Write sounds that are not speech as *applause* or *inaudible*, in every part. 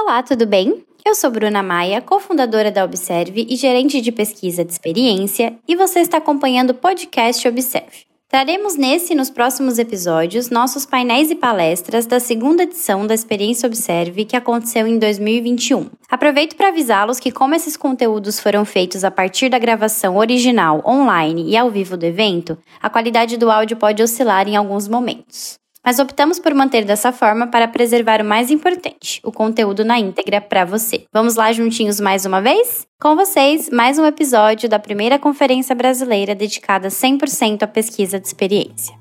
Olá, tudo bem? Eu sou Bruna Maia, cofundadora da Observe e gerente de pesquisa de experiência, e você está acompanhando o podcast Observe. Traremos nesse e nos próximos episódios nossos painéis e palestras da segunda edição da Experiência Observe que aconteceu em 2021. Aproveito para avisá-los que, como esses conteúdos foram feitos a partir da gravação original, online e ao vivo do evento, a qualidade do áudio pode oscilar em alguns momentos mas optamos por manter dessa forma para preservar o mais importante, o conteúdo na íntegra para você. Vamos lá juntinhos mais uma vez? Com vocês, mais um episódio da primeira conferência brasileira dedicada 100% à pesquisa de experiência.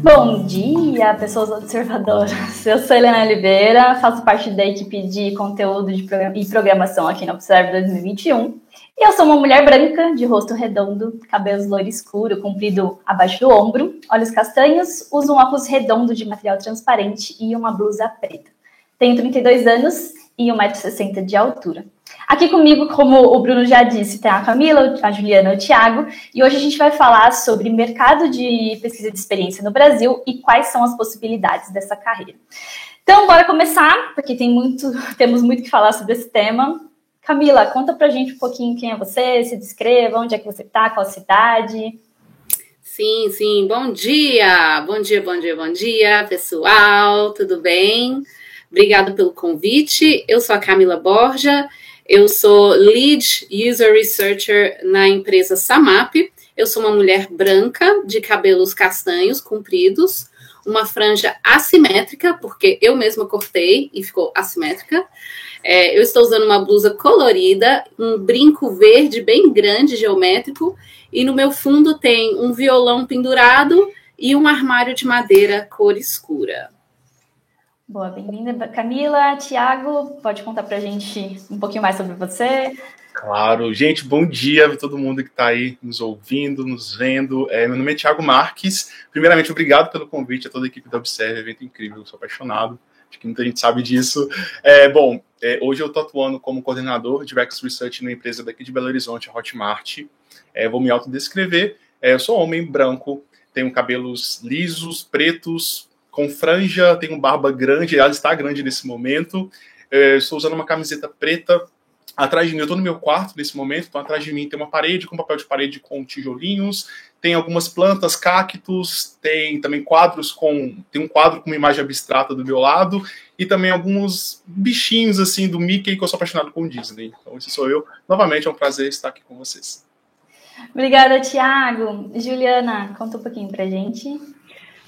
Bom dia, pessoas observadoras. Eu sou Helena Oliveira, faço parte da equipe de conteúdo e programação aqui no Observe 2021 e eu sou uma mulher branca, de rosto redondo, cabelos loiro escuro, comprido abaixo do ombro, olhos castanhos, uso um óculos redondo de material transparente e uma blusa preta. Tenho 32 anos e 1,60m de altura. Aqui comigo, como o Bruno já disse, tem a Camila, a Juliana o Thiago, e hoje a gente vai falar sobre mercado de pesquisa de experiência no Brasil e quais são as possibilidades dessa carreira. Então, bora começar, porque tem muito, temos muito que falar sobre esse tema. Camila, conta pra gente um pouquinho quem é você, se descreva, onde é que você tá, qual cidade. Sim, sim. Bom dia, bom dia, bom dia, bom dia, pessoal. Tudo bem? Obrigada pelo convite. Eu sou a Camila Borja. Eu sou Lead User Researcher na empresa Samap. Eu sou uma mulher branca de cabelos castanhos compridos, uma franja assimétrica, porque eu mesma cortei e ficou assimétrica. É, eu estou usando uma blusa colorida, um brinco verde bem grande, geométrico, e no meu fundo tem um violão pendurado e um armário de madeira cor escura. Boa, bem-vinda, Camila. Tiago, pode contar para a gente um pouquinho mais sobre você? Claro, gente, bom dia a todo mundo que está aí nos ouvindo, nos vendo. É, meu nome é Tiago Marques. Primeiramente, obrigado pelo convite a toda a equipe da Observe, evento incrível, sou apaixonado. Acho que muita gente sabe disso. É, bom, é, hoje eu estou atuando como coordenador de Rex Research numa empresa daqui de Belo Horizonte, a Hotmart. É, vou me autodescrever. É, eu sou homem branco, tenho cabelos lisos, pretos, com franja, tenho barba grande, ela está grande nesse momento. É, estou usando uma camiseta preta Atrás de mim, eu estou no meu quarto nesse momento, então atrás de mim tem uma parede com papel de parede com tijolinhos, tem algumas plantas, cactos, tem também quadros com. Tem um quadro com uma imagem abstrata do meu lado, e também alguns bichinhos assim do Mickey que eu sou apaixonado com o Disney. Então, esse sou eu. Novamente, é um prazer estar aqui com vocês. Obrigada, Tiago. Juliana, conta um pouquinho pra gente.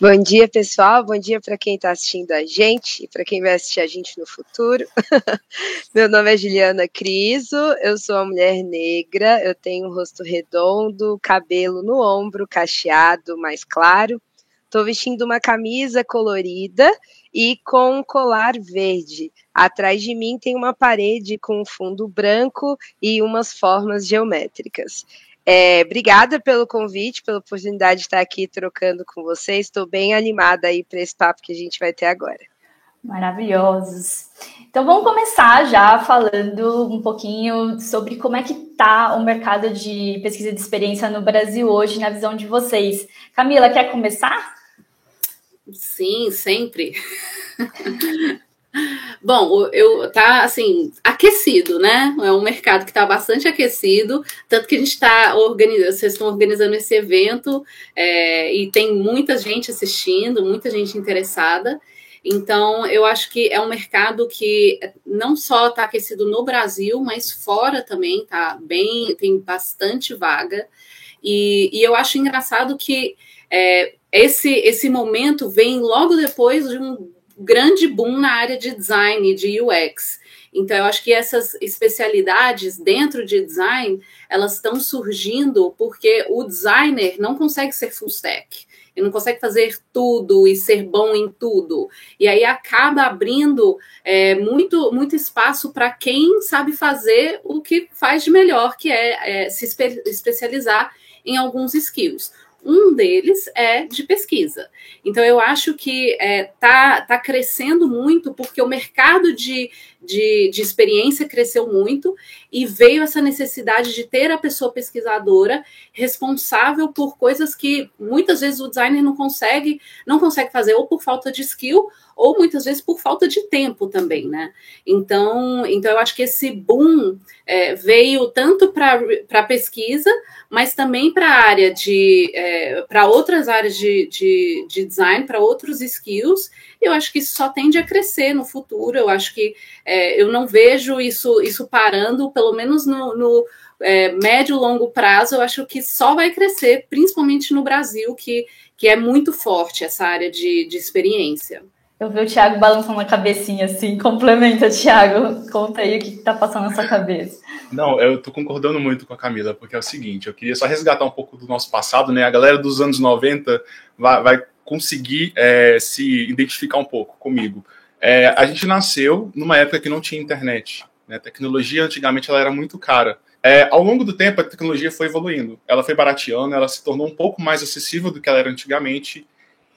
Bom dia, pessoal. Bom dia para quem está assistindo a gente e para quem vai assistir a gente no futuro. *laughs* Meu nome é Juliana Criso, eu sou uma mulher negra, eu tenho um rosto redondo, cabelo no ombro, cacheado, mais claro. Estou vestindo uma camisa colorida e com um colar verde. Atrás de mim tem uma parede com um fundo branco e umas formas geométricas. É, obrigada pelo convite, pela oportunidade de estar aqui trocando com vocês. Estou bem animada aí para esse papo que a gente vai ter agora. Maravilhosos. Então vamos começar já falando um pouquinho sobre como é que está o mercado de pesquisa de experiência no Brasil hoje, na visão de vocês. Camila, quer começar? Sim, sempre. Bom, eu tá assim aquecido, né? É um mercado que está bastante aquecido, tanto que a gente está organizando, vocês estão organizando esse evento é, e tem muita gente assistindo, muita gente interessada. Então, eu acho que é um mercado que não só está aquecido no Brasil, mas fora também tá bem, tem bastante vaga. E, e eu acho engraçado que é, esse, esse momento vem logo depois de um grande boom na área de design, de UX. Então, eu acho que essas especialidades dentro de design, elas estão surgindo porque o designer não consegue ser full stack. Ele não consegue fazer tudo e ser bom em tudo. E aí acaba abrindo é, muito, muito espaço para quem sabe fazer o que faz de melhor, que é, é se espe especializar em alguns skills. Um deles é de pesquisa. Então, eu acho que está é, tá, tá crescendo muito porque o mercado de, de, de experiência cresceu muito e veio essa necessidade de ter a pessoa pesquisadora responsável por coisas que muitas vezes o designer não consegue, não consegue fazer, ou por falta de skill, ou muitas vezes por falta de tempo também, né? Então, então eu acho que esse boom é, veio tanto para a pesquisa, mas também para a área de é, para outras áreas de, de, de design, para outros skills. Eu acho que isso só tende a crescer no futuro. Eu acho que é, eu não vejo isso, isso parando, pelo menos no, no é, médio e longo prazo, eu acho que só vai crescer, principalmente no Brasil, que, que é muito forte essa área de, de experiência. Eu vi o Thiago balançando a cabecinha assim. Complementa, Thiago. Conta aí o que está passando na sua cabeça. Não, eu tô concordando muito com a Camila, porque é o seguinte, eu queria só resgatar um pouco do nosso passado, né? A galera dos anos 90 vai, vai conseguir é, se identificar um pouco comigo. É, a gente nasceu numa época que não tinha internet. Né? A tecnologia, antigamente, ela era muito cara. É, ao longo do tempo, a tecnologia foi evoluindo. Ela foi barateando, ela se tornou um pouco mais acessível do que ela era antigamente.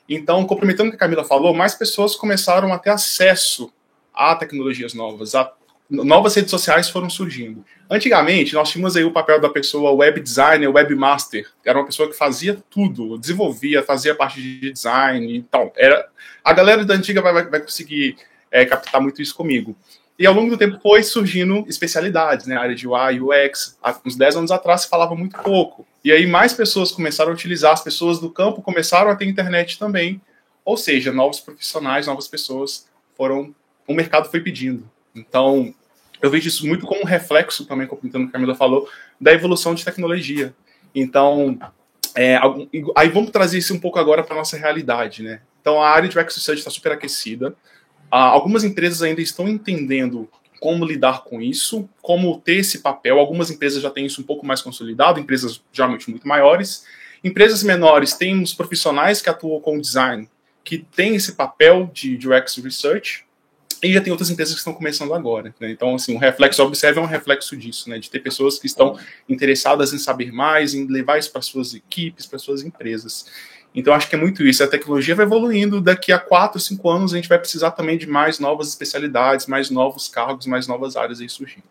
Então, complementando o que a Camila falou, mais pessoas começaram a ter acesso a tecnologias novas, a novas redes sociais foram surgindo. Antigamente, nós tínhamos aí o papel da pessoa web designer, webmaster, era uma pessoa que fazia tudo, desenvolvia, fazia parte de design, então, era a galera da antiga vai, vai conseguir é, captar muito isso comigo. E ao longo do tempo foi surgindo especialidades, né? A área de UI, UX. Há uns 10 anos atrás se falava muito pouco. E aí mais pessoas começaram a utilizar, as pessoas do campo começaram a ter internet também. Ou seja, novos profissionais, novas pessoas foram. O mercado foi pedindo. Então, eu vejo isso muito como um reflexo, também, complementando o que a Camila falou, da evolução de tecnologia. Então, é, aí vamos trazer isso um pouco agora para nossa realidade, né? Então, a área de UX Research está super aquecida. Ah, algumas empresas ainda estão entendendo como lidar com isso, como ter esse papel. Algumas empresas já têm isso um pouco mais consolidado, empresas geralmente muito maiores. Empresas menores têm os profissionais que atuam com design, que têm esse papel de UX Research, e já tem outras empresas que estão começando agora. Né? Então, assim, o reflexo Observe é um reflexo disso, né? de ter pessoas que estão interessadas em saber mais, em levar isso para suas equipes, para suas empresas. Então, acho que é muito isso. A tecnologia vai evoluindo. Daqui a quatro, cinco anos, a gente vai precisar também de mais novas especialidades, mais novos cargos, mais novas áreas aí surgindo.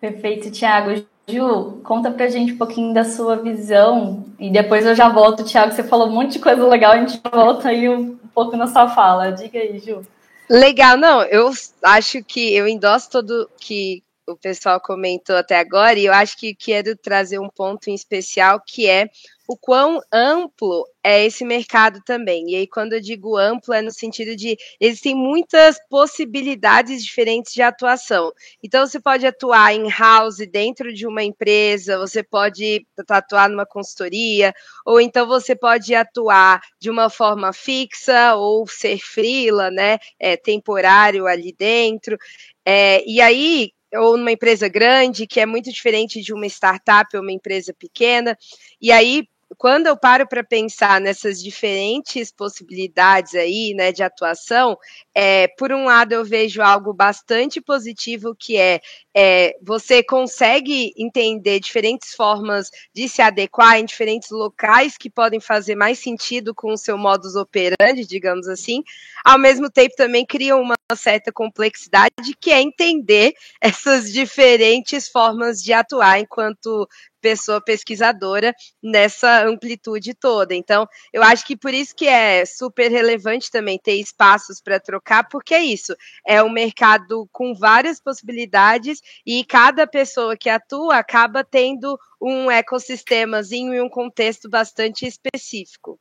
Perfeito, Tiago. Ju, conta pra gente um pouquinho da sua visão e depois eu já volto, Tiago. Você falou um monte de coisa legal, a gente volta aí um pouco na sua fala. Diga aí, Ju. Legal, não, eu acho que eu endosso todo que o pessoal comentou até agora, e eu acho que quero trazer um ponto em especial que é o quão amplo é esse mercado também. E aí, quando eu digo amplo, é no sentido de existem muitas possibilidades diferentes de atuação. Então, você pode atuar em house dentro de uma empresa, você pode atuar numa consultoria, ou então você pode atuar de uma forma fixa ou ser freela, né? É, temporário ali dentro. É, e aí, ou numa empresa grande, que é muito diferente de uma startup ou uma empresa pequena. E aí, quando eu paro para pensar nessas diferentes possibilidades aí, né, de atuação, é, por um lado eu vejo algo bastante positivo que é, é, você consegue entender diferentes formas de se adequar em diferentes locais que podem fazer mais sentido com o seu modus operandi, digamos assim. Ao mesmo tempo também cria uma certa complexidade que é entender *laughs* essas diferentes formas de atuar enquanto pessoa pesquisadora nessa amplitude toda. Então, eu acho que por isso que é super relevante também ter espaços para trocar, porque é isso, é um mercado com várias possibilidades e cada pessoa que atua acaba tendo um ecossistemazinho e um contexto bastante específico.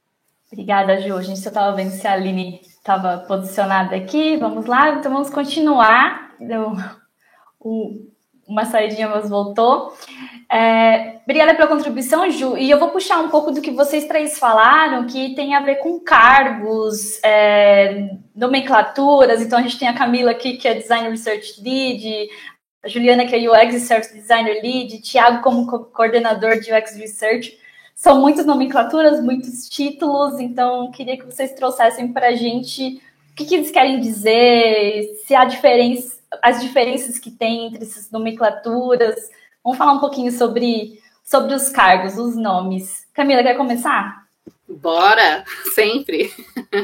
Obrigada, Ju. A gente só estava vendo se a Aline estava posicionada aqui. Vamos lá, então vamos continuar. Deu uma saidinha, mas voltou. É, obrigada pela contribuição, Ju. E eu vou puxar um pouco do que vocês três falaram, que tem a ver com cargos, é, nomenclaturas. Então, a gente tem a Camila aqui, que é Design Research Lead, a Juliana, que é UX Research Designer Lead, Tiago, como co coordenador de UX Research. São muitas nomenclaturas, muitos títulos, então queria que vocês trouxessem para a gente o que, que eles querem dizer, se há diferença, as diferenças que tem entre essas nomenclaturas Vamos falar um pouquinho sobre, sobre os cargos, os nomes. Camila, quer começar? Bora, *laughs* sempre.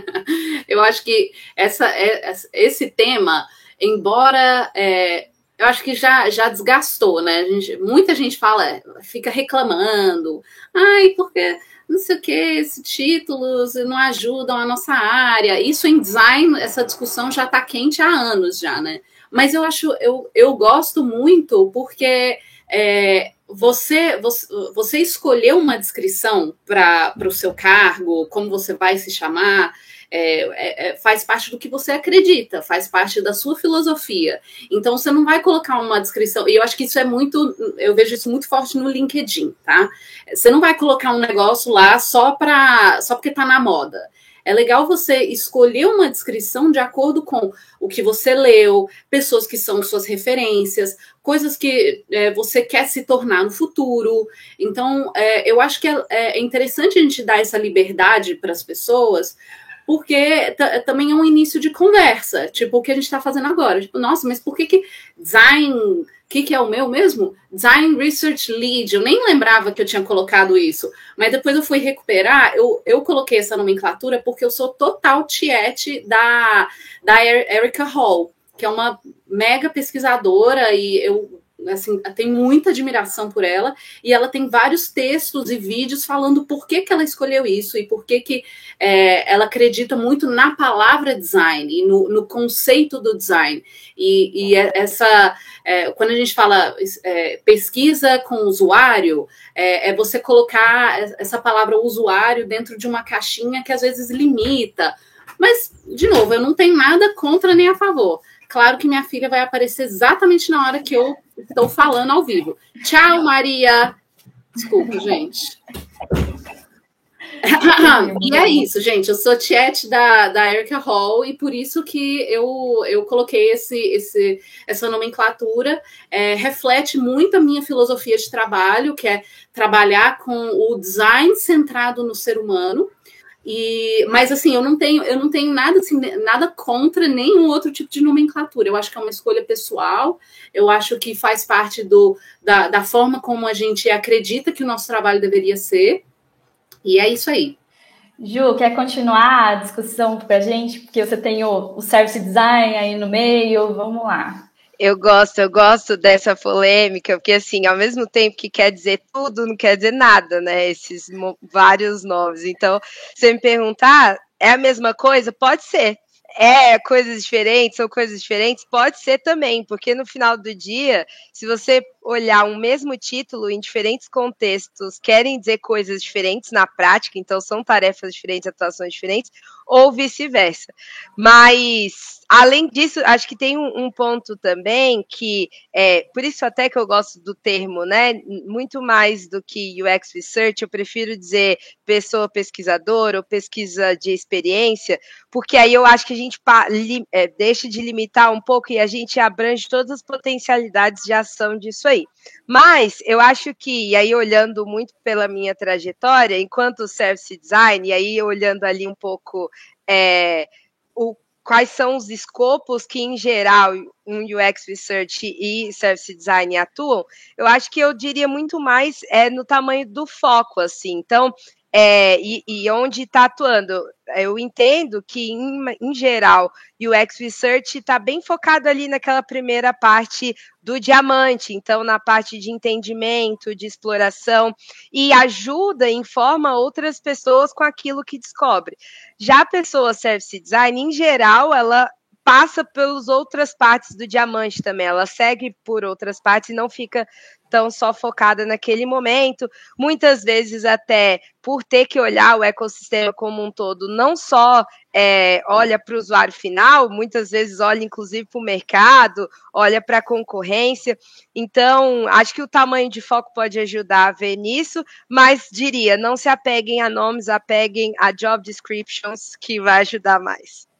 *laughs* eu acho que essa, é, esse tema, embora é, eu acho que já, já desgastou, né? Gente, muita gente fala, fica reclamando, ai, porque não sei o que, esses títulos não ajudam a nossa área. Isso em design, essa discussão já está quente há anos já, né? Mas eu acho, eu, eu gosto muito porque é, você, você, você escolheu uma descrição para o seu cargo, como você vai se chamar, é, é, é, faz parte do que você acredita, faz parte da sua filosofia. Então você não vai colocar uma descrição, e eu acho que isso é muito, eu vejo isso muito forte no LinkedIn, tá? Você não vai colocar um negócio lá só para só porque está na moda. É legal você escolher uma descrição de acordo com o que você leu, pessoas que são suas referências, coisas que é, você quer se tornar no futuro. Então, é, eu acho que é, é interessante a gente dar essa liberdade para as pessoas, porque também é um início de conversa, tipo o que a gente está fazendo agora. Tipo, nossa, mas por que, que design. O que, que é o meu mesmo? Design Research Lead. Eu nem lembrava que eu tinha colocado isso, mas depois eu fui recuperar. Eu, eu coloquei essa nomenclatura porque eu sou total tiete da, da Erica Hall, que é uma mega pesquisadora e eu assim, tem muita admiração por ela, e ela tem vários textos e vídeos falando por que, que ela escolheu isso e por que, que é, ela acredita muito na palavra design e no, no conceito do design. E, e é, essa, é, quando a gente fala é, pesquisa com usuário, é, é você colocar essa palavra usuário dentro de uma caixinha que às vezes limita. Mas, de novo, eu não tenho nada contra nem a favor. Claro que minha filha vai aparecer exatamente na hora que eu estou falando ao vivo. Tchau, Maria. Desculpa, gente. e é isso, gente. Eu sou tiete da, da Erica Hall e por isso que eu, eu coloquei esse, esse, essa nomenclatura. É, reflete muito a minha filosofia de trabalho, que é trabalhar com o design centrado no ser humano. E, mas assim, eu não tenho, eu não tenho nada assim, nada contra nenhum outro tipo de nomenclatura. Eu acho que é uma escolha pessoal, eu acho que faz parte do, da, da forma como a gente acredita que o nosso trabalho deveria ser. E é isso aí. Ju, quer continuar a discussão com a gente? Porque você tem o, o service design aí no meio, vamos lá. Eu gosto, eu gosto dessa polêmica, porque assim, ao mesmo tempo que quer dizer tudo, não quer dizer nada, né? Esses vários nomes. Então, você me perguntar, é a mesma coisa? Pode ser é coisas diferentes, são coisas diferentes, pode ser também, porque no final do dia, se você olhar um mesmo título em diferentes contextos, querem dizer coisas diferentes na prática, então são tarefas diferentes, atuações diferentes, ou vice-versa. Mas, além disso, acho que tem um, um, ponto também que, é, por isso até que eu gosto do termo, né, muito mais do que UX Research, eu prefiro dizer pessoa pesquisadora ou pesquisa de experiência, porque aí eu acho que a gente é, deixa de limitar um pouco e a gente abrange todas as potencialidades de ação disso aí. Mas eu acho que, e aí olhando muito pela minha trajetória, enquanto service design, e aí olhando ali um pouco é, o, quais são os escopos que, em geral, um UX Research e Service Design atuam, eu acho que eu diria muito mais é no tamanho do foco, assim. Então, é, e, e, onde está atuando. Eu entendo que, em, em geral, o UX Research está bem focado ali naquela primeira parte do diamante, então na parte de entendimento, de exploração, e ajuda, informa outras pessoas com aquilo que descobre. Já a pessoa Service Design, em geral, ela passa pelas outras partes do diamante também. Ela segue por outras partes e não fica tão só focada naquele momento. Muitas vezes, até por ter que olhar o ecossistema como um todo, não só é, olha para o usuário final, muitas vezes olha inclusive para o mercado, olha para a concorrência. Então, acho que o tamanho de foco pode ajudar a ver nisso, mas diria, não se apeguem a nomes, apeguem a job descriptions, que vai ajudar mais.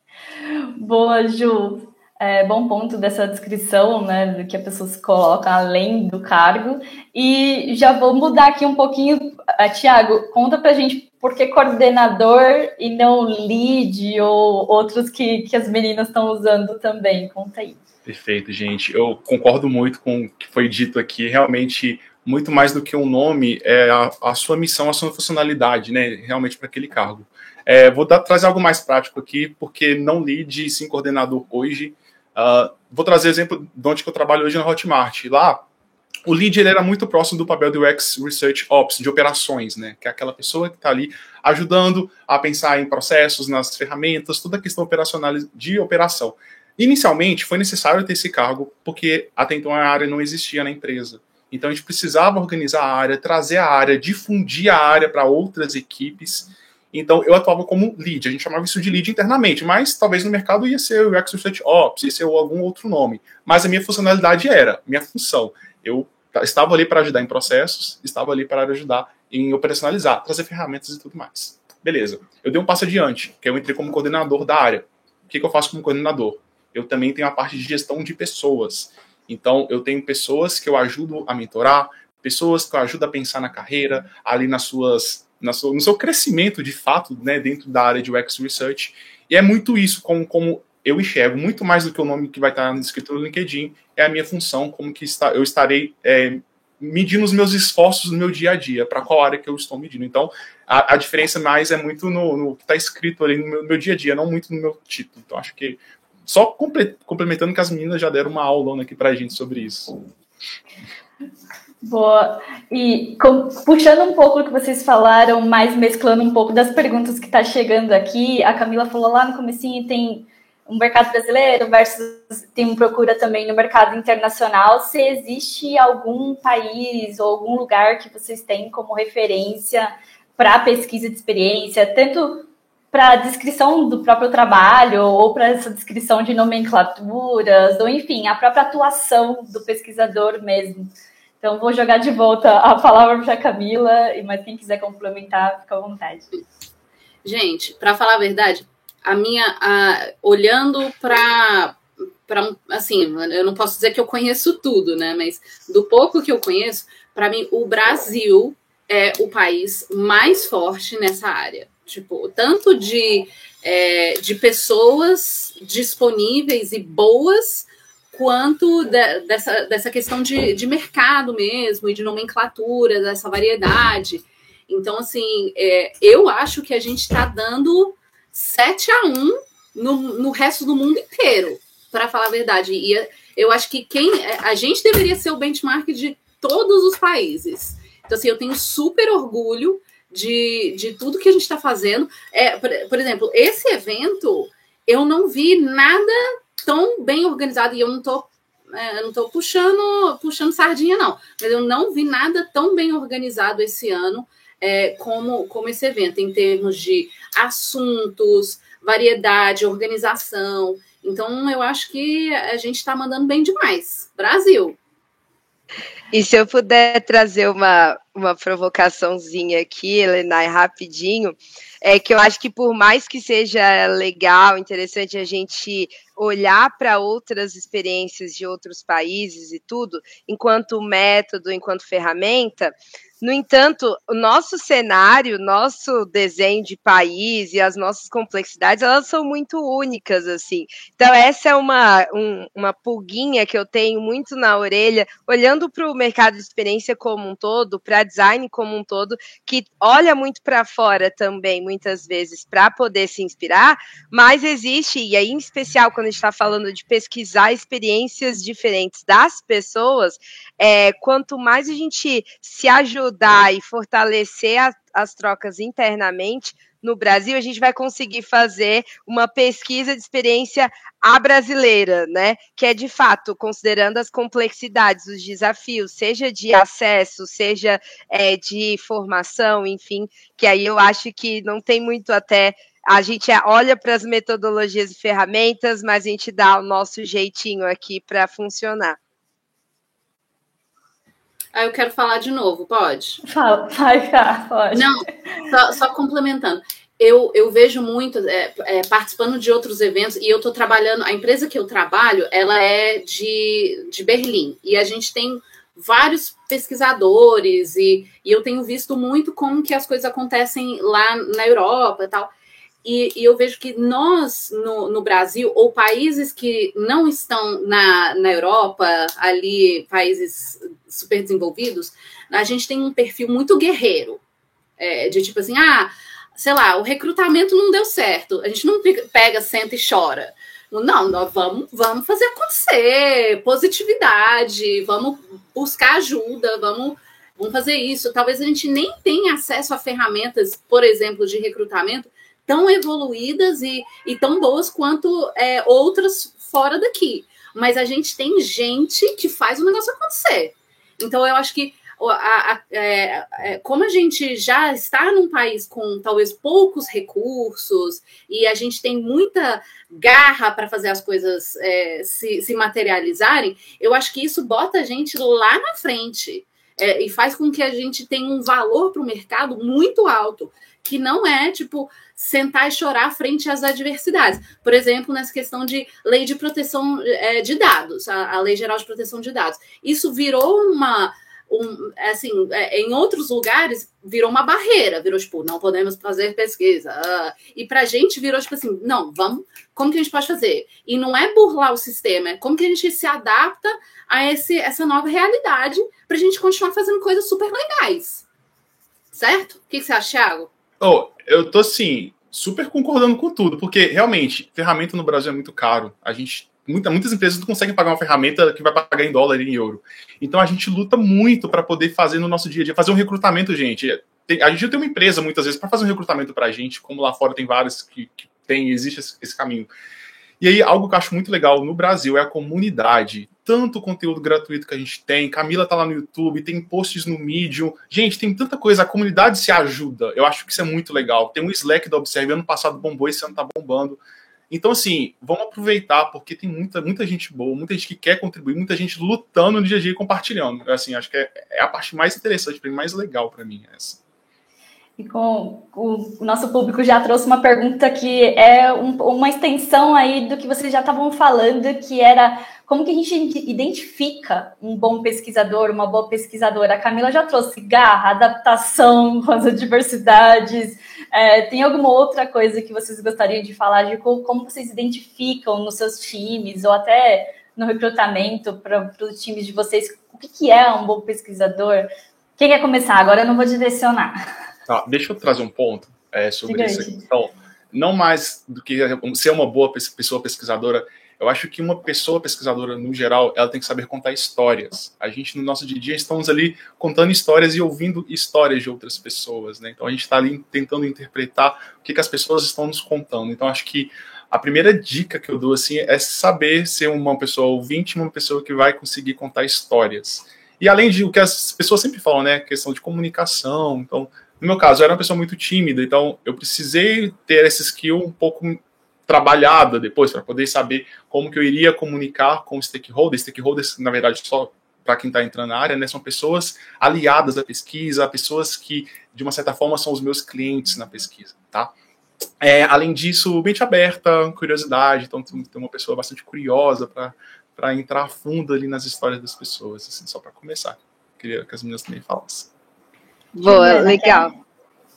Boa, Ju. É, bom ponto dessa descrição, né, do que a pessoa se coloca além do cargo. E já vou mudar aqui um pouquinho. Uh, Tiago, conta pra gente por que coordenador e não lead ou outros que, que as meninas estão usando também. Conta aí. Perfeito, gente. Eu concordo muito com o que foi dito aqui. Realmente, muito mais do que um nome, é a, a sua missão, a sua funcionalidade, né, realmente para aquele cargo. É, vou dar, trazer algo mais prático aqui, porque não lead sim coordenador hoje. Uh, vou trazer exemplo de onde que eu trabalho hoje na Hotmart. Lá, o lead ele era muito próximo do papel do UX Research Ops, de operações, né? Que é aquela pessoa que está ali ajudando a pensar em processos, nas ferramentas, toda a questão operacional de operação. Inicialmente, foi necessário ter esse cargo, porque até então a área não existia na empresa. Então a gente precisava organizar a área, trazer a área, difundir a área para outras equipes. Então eu atuava como lead, a gente chamava isso de lead internamente, mas talvez no mercado ia ser o UX Research Ops, ia ser algum outro nome. Mas a minha funcionalidade era, minha função. Eu estava ali para ajudar em processos, estava ali para ajudar em operacionalizar, trazer ferramentas e tudo mais. Beleza. Eu dei um passo adiante, que eu entrei como coordenador da área. O que, que eu faço como coordenador? Eu também tenho a parte de gestão de pessoas. Então, eu tenho pessoas que eu ajudo a mentorar, pessoas que eu ajudo a pensar na carreira, ali nas suas, na sua, no seu crescimento de fato, né, dentro da área de UX Research. E é muito isso, como, como eu enxergo, muito mais do que o nome que vai estar escrito no LinkedIn, é a minha função, como que está, eu estarei é, medindo os meus esforços no meu dia a dia, para qual área que eu estou medindo. Então, a, a diferença mais é muito no, no que está escrito ali no meu, no meu, dia a dia, não muito no meu título. Então, acho que só complementando que as meninas já deram uma aula aqui para a gente sobre isso. Boa. E com, puxando um pouco o que vocês falaram, mas mesclando um pouco das perguntas que está chegando aqui, a Camila falou lá no comecinho, tem um mercado brasileiro versus tem um procura também no mercado internacional. Se existe algum país ou algum lugar que vocês têm como referência para pesquisa de experiência, tanto para a descrição do próprio trabalho ou para essa descrição de nomenclaturas, ou enfim, a própria atuação do pesquisador mesmo. Então, vou jogar de volta a palavra para a Camila, mas quem quiser complementar, fica à vontade. Gente, para falar a verdade, a minha. A, olhando para. Assim, eu não posso dizer que eu conheço tudo, né? Mas do pouco que eu conheço, para mim, o Brasil é o país mais forte nessa área. Tipo, tanto de, é, de pessoas disponíveis e boas, quanto de, dessa, dessa questão de, de mercado mesmo e de nomenclatura, dessa variedade. Então, assim, é, eu acho que a gente está dando 7 a 1 no, no resto do mundo inteiro, para falar a verdade. E eu acho que quem a gente deveria ser o benchmark de todos os países. Então, assim, eu tenho super orgulho de, de tudo que a gente está fazendo. É, por, por, exemplo, esse evento, eu não vi nada tão bem organizado, e eu não estou é, não tô puxando, puxando sardinha, não, mas eu não vi nada tão bem organizado esse ano é, como, como esse evento, em termos de assuntos, variedade, organização. Então, eu acho que a gente está mandando bem demais. Brasil. E se eu puder trazer uma, uma provocaçãozinha aqui, Elenai, rapidinho, é que eu acho que por mais que seja legal, interessante a gente olhar para outras experiências de outros países e tudo, enquanto método, enquanto ferramenta, no entanto, o nosso cenário, nosso desenho de país e as nossas complexidades, elas são muito únicas, assim. Então, essa é uma, um, uma pulguinha que eu tenho muito na orelha, olhando para o mercado de experiência como um todo, para design como um todo, que olha muito para fora também, muitas vezes, para poder se inspirar, mas existe, e aí, em especial, quando a gente está falando de pesquisar experiências diferentes das pessoas, é, quanto mais a gente se ajudar e fortalecer a, as trocas internamente no Brasil, a gente vai conseguir fazer uma pesquisa de experiência a brasileira, né? Que é de fato, considerando as complexidades, os desafios, seja de acesso, seja é, de formação, enfim, que aí eu acho que não tem muito até a gente olha para as metodologias e ferramentas, mas a gente dá o nosso jeitinho aqui para funcionar. Aí eu quero falar de novo, pode? Fala, vai, cá, pode. Não, só, só, complementando. Eu, eu vejo muito, é, é, participando de outros eventos, e eu estou trabalhando, a empresa que eu trabalho, ela é de, de Berlim, e a gente tem vários pesquisadores, e, e eu tenho visto muito como que as coisas acontecem lá na Europa e tal. E, e, eu vejo que nós, no, no, Brasil, ou países que não estão na, na Europa, ali, países super desenvolvidos, a gente tem um perfil muito guerreiro. É, de tipo assim, ah, sei lá, o recrutamento não deu certo. A gente não pega, senta e chora. Não, nós vamos, vamos fazer acontecer, positividade, vamos buscar ajuda, vamos, vamos fazer isso. Talvez a gente nem tenha acesso a ferramentas, por exemplo, de recrutamento tão evoluídas e, e tão boas quanto é, outras fora daqui. Mas a gente tem gente que faz o negócio acontecer. Então eu acho que a, a, é, é, como a gente já está num país com talvez poucos recursos e a gente tem muita garra para fazer as coisas é, se, se, materializarem, eu acho que isso bota a gente lá na frente é, e faz com que a gente tenha um valor para o mercado muito alto, que não é tipo sentar e chorar frente às adversidades. Por exemplo, nessa questão de lei de proteção é, de dados, a, a Lei Geral de Proteção de Dados. Isso virou uma um, assim, é, em outros lugares virou uma barreira, virou tipo, não podemos fazer pesquisa. Uh, e pra gente virou tipo assim, não, vamos, como que a gente pode fazer? E não é burlar o sistema, é como que a gente se adapta a esse, essa nova realidade pra gente continuar fazendo coisas super legais. Certo? O que, que você acha, Thiago? Oh, eu tô assim, super concordando com tudo, porque realmente, ferramenta no Brasil é muito caro. A gente muita, muitas empresas não conseguem pagar uma ferramenta que vai pagar em dólar e em euro. Então a gente luta muito para poder fazer no nosso dia a dia, fazer um recrutamento, gente. Tem, a gente tem uma empresa muitas vezes para fazer um recrutamento para a gente, como lá fora tem vários que, que tem, existe esse, esse caminho. E aí, algo que eu acho muito legal no Brasil é a comunidade. Tanto conteúdo gratuito que a gente tem. Camila tá lá no YouTube, tem posts no Medium. Gente, tem tanta coisa. A comunidade se ajuda. Eu acho que isso é muito legal. Tem um Slack da Observe. Ano passado bombou, esse ano tá bombando. Então, assim, vamos aproveitar, porque tem muita, muita gente boa, muita gente que quer contribuir, muita gente lutando no dia a dia e compartilhando. Assim, acho que é, é a parte mais interessante, mais legal para mim. Essa. Com, o, o nosso público já trouxe uma pergunta que é um, uma extensão aí do que vocês já estavam falando, que era como que a gente identifica um bom pesquisador, uma boa pesquisadora? A Camila já trouxe garra, adaptação com *laughs* as adversidades. É, tem alguma outra coisa que vocês gostariam de falar de como, como vocês identificam nos seus times ou até no recrutamento para os times de vocês? O que, que é um bom pesquisador? Quem quer começar? Agora eu não vou direcionar. *laughs* Tá, deixa eu trazer um ponto é, sobre isso. Então, não mais do que ser uma boa pessoa pesquisadora, eu acho que uma pessoa pesquisadora, no geral, ela tem que saber contar histórias. A gente, no nosso dia a dia, estamos ali contando histórias e ouvindo histórias de outras pessoas, né? Então, a gente está ali tentando interpretar o que, que as pessoas estão nos contando. Então, acho que a primeira dica que eu dou, assim, é saber ser uma pessoa ouvinte, uma pessoa que vai conseguir contar histórias. E além de o que as pessoas sempre falam, né? Questão de comunicação. Então, no meu caso, eu era uma pessoa muito tímida, então eu precisei ter essa skill um pouco trabalhada depois para poder saber como que eu iria comunicar com stakeholders. Stakeholders, na verdade, só para quem está entrando na área, né, são pessoas aliadas à pesquisa, pessoas que, de uma certa forma, são os meus clientes na pesquisa, tá? É, além disso, mente aberta, curiosidade, então tem uma pessoa bastante curiosa para entrar a fundo ali nas histórias das pessoas, assim, só para começar. Queria que as meninas também falassem. Boa, legal.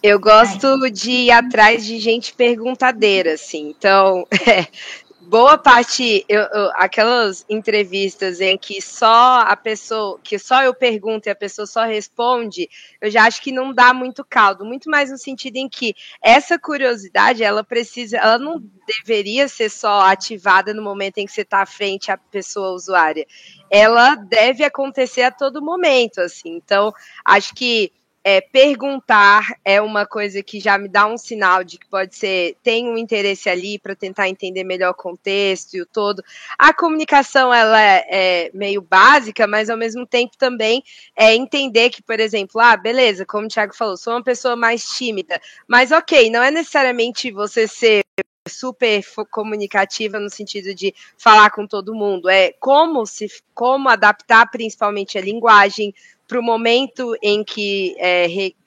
Eu gosto de ir atrás de gente perguntadeira, assim. Então, é, *laughs* boa parte, eu, eu, aquelas entrevistas em que só a pessoa, que só eu pergunto e a pessoa só responde, eu já acho que não dá muito caldo. Muito mais no sentido em que essa curiosidade, ela precisa, ela não deveria ser só ativada no momento em que você está à frente à pessoa usuária. Ela deve acontecer a todo momento, assim. Então, acho que é, perguntar é uma coisa que já me dá um sinal de que pode ser tem um interesse ali para tentar entender melhor o contexto e o todo. A comunicação ela é, é, meio básica, mas ao mesmo tempo também é entender que, por exemplo, ah, beleza, como o Thiago falou, sou uma pessoa mais tímida, mas ok, não é necessariamente você ser super comunicativa no sentido de falar com todo mundo, é como se como adaptar principalmente a linguagem, para o momento em que é,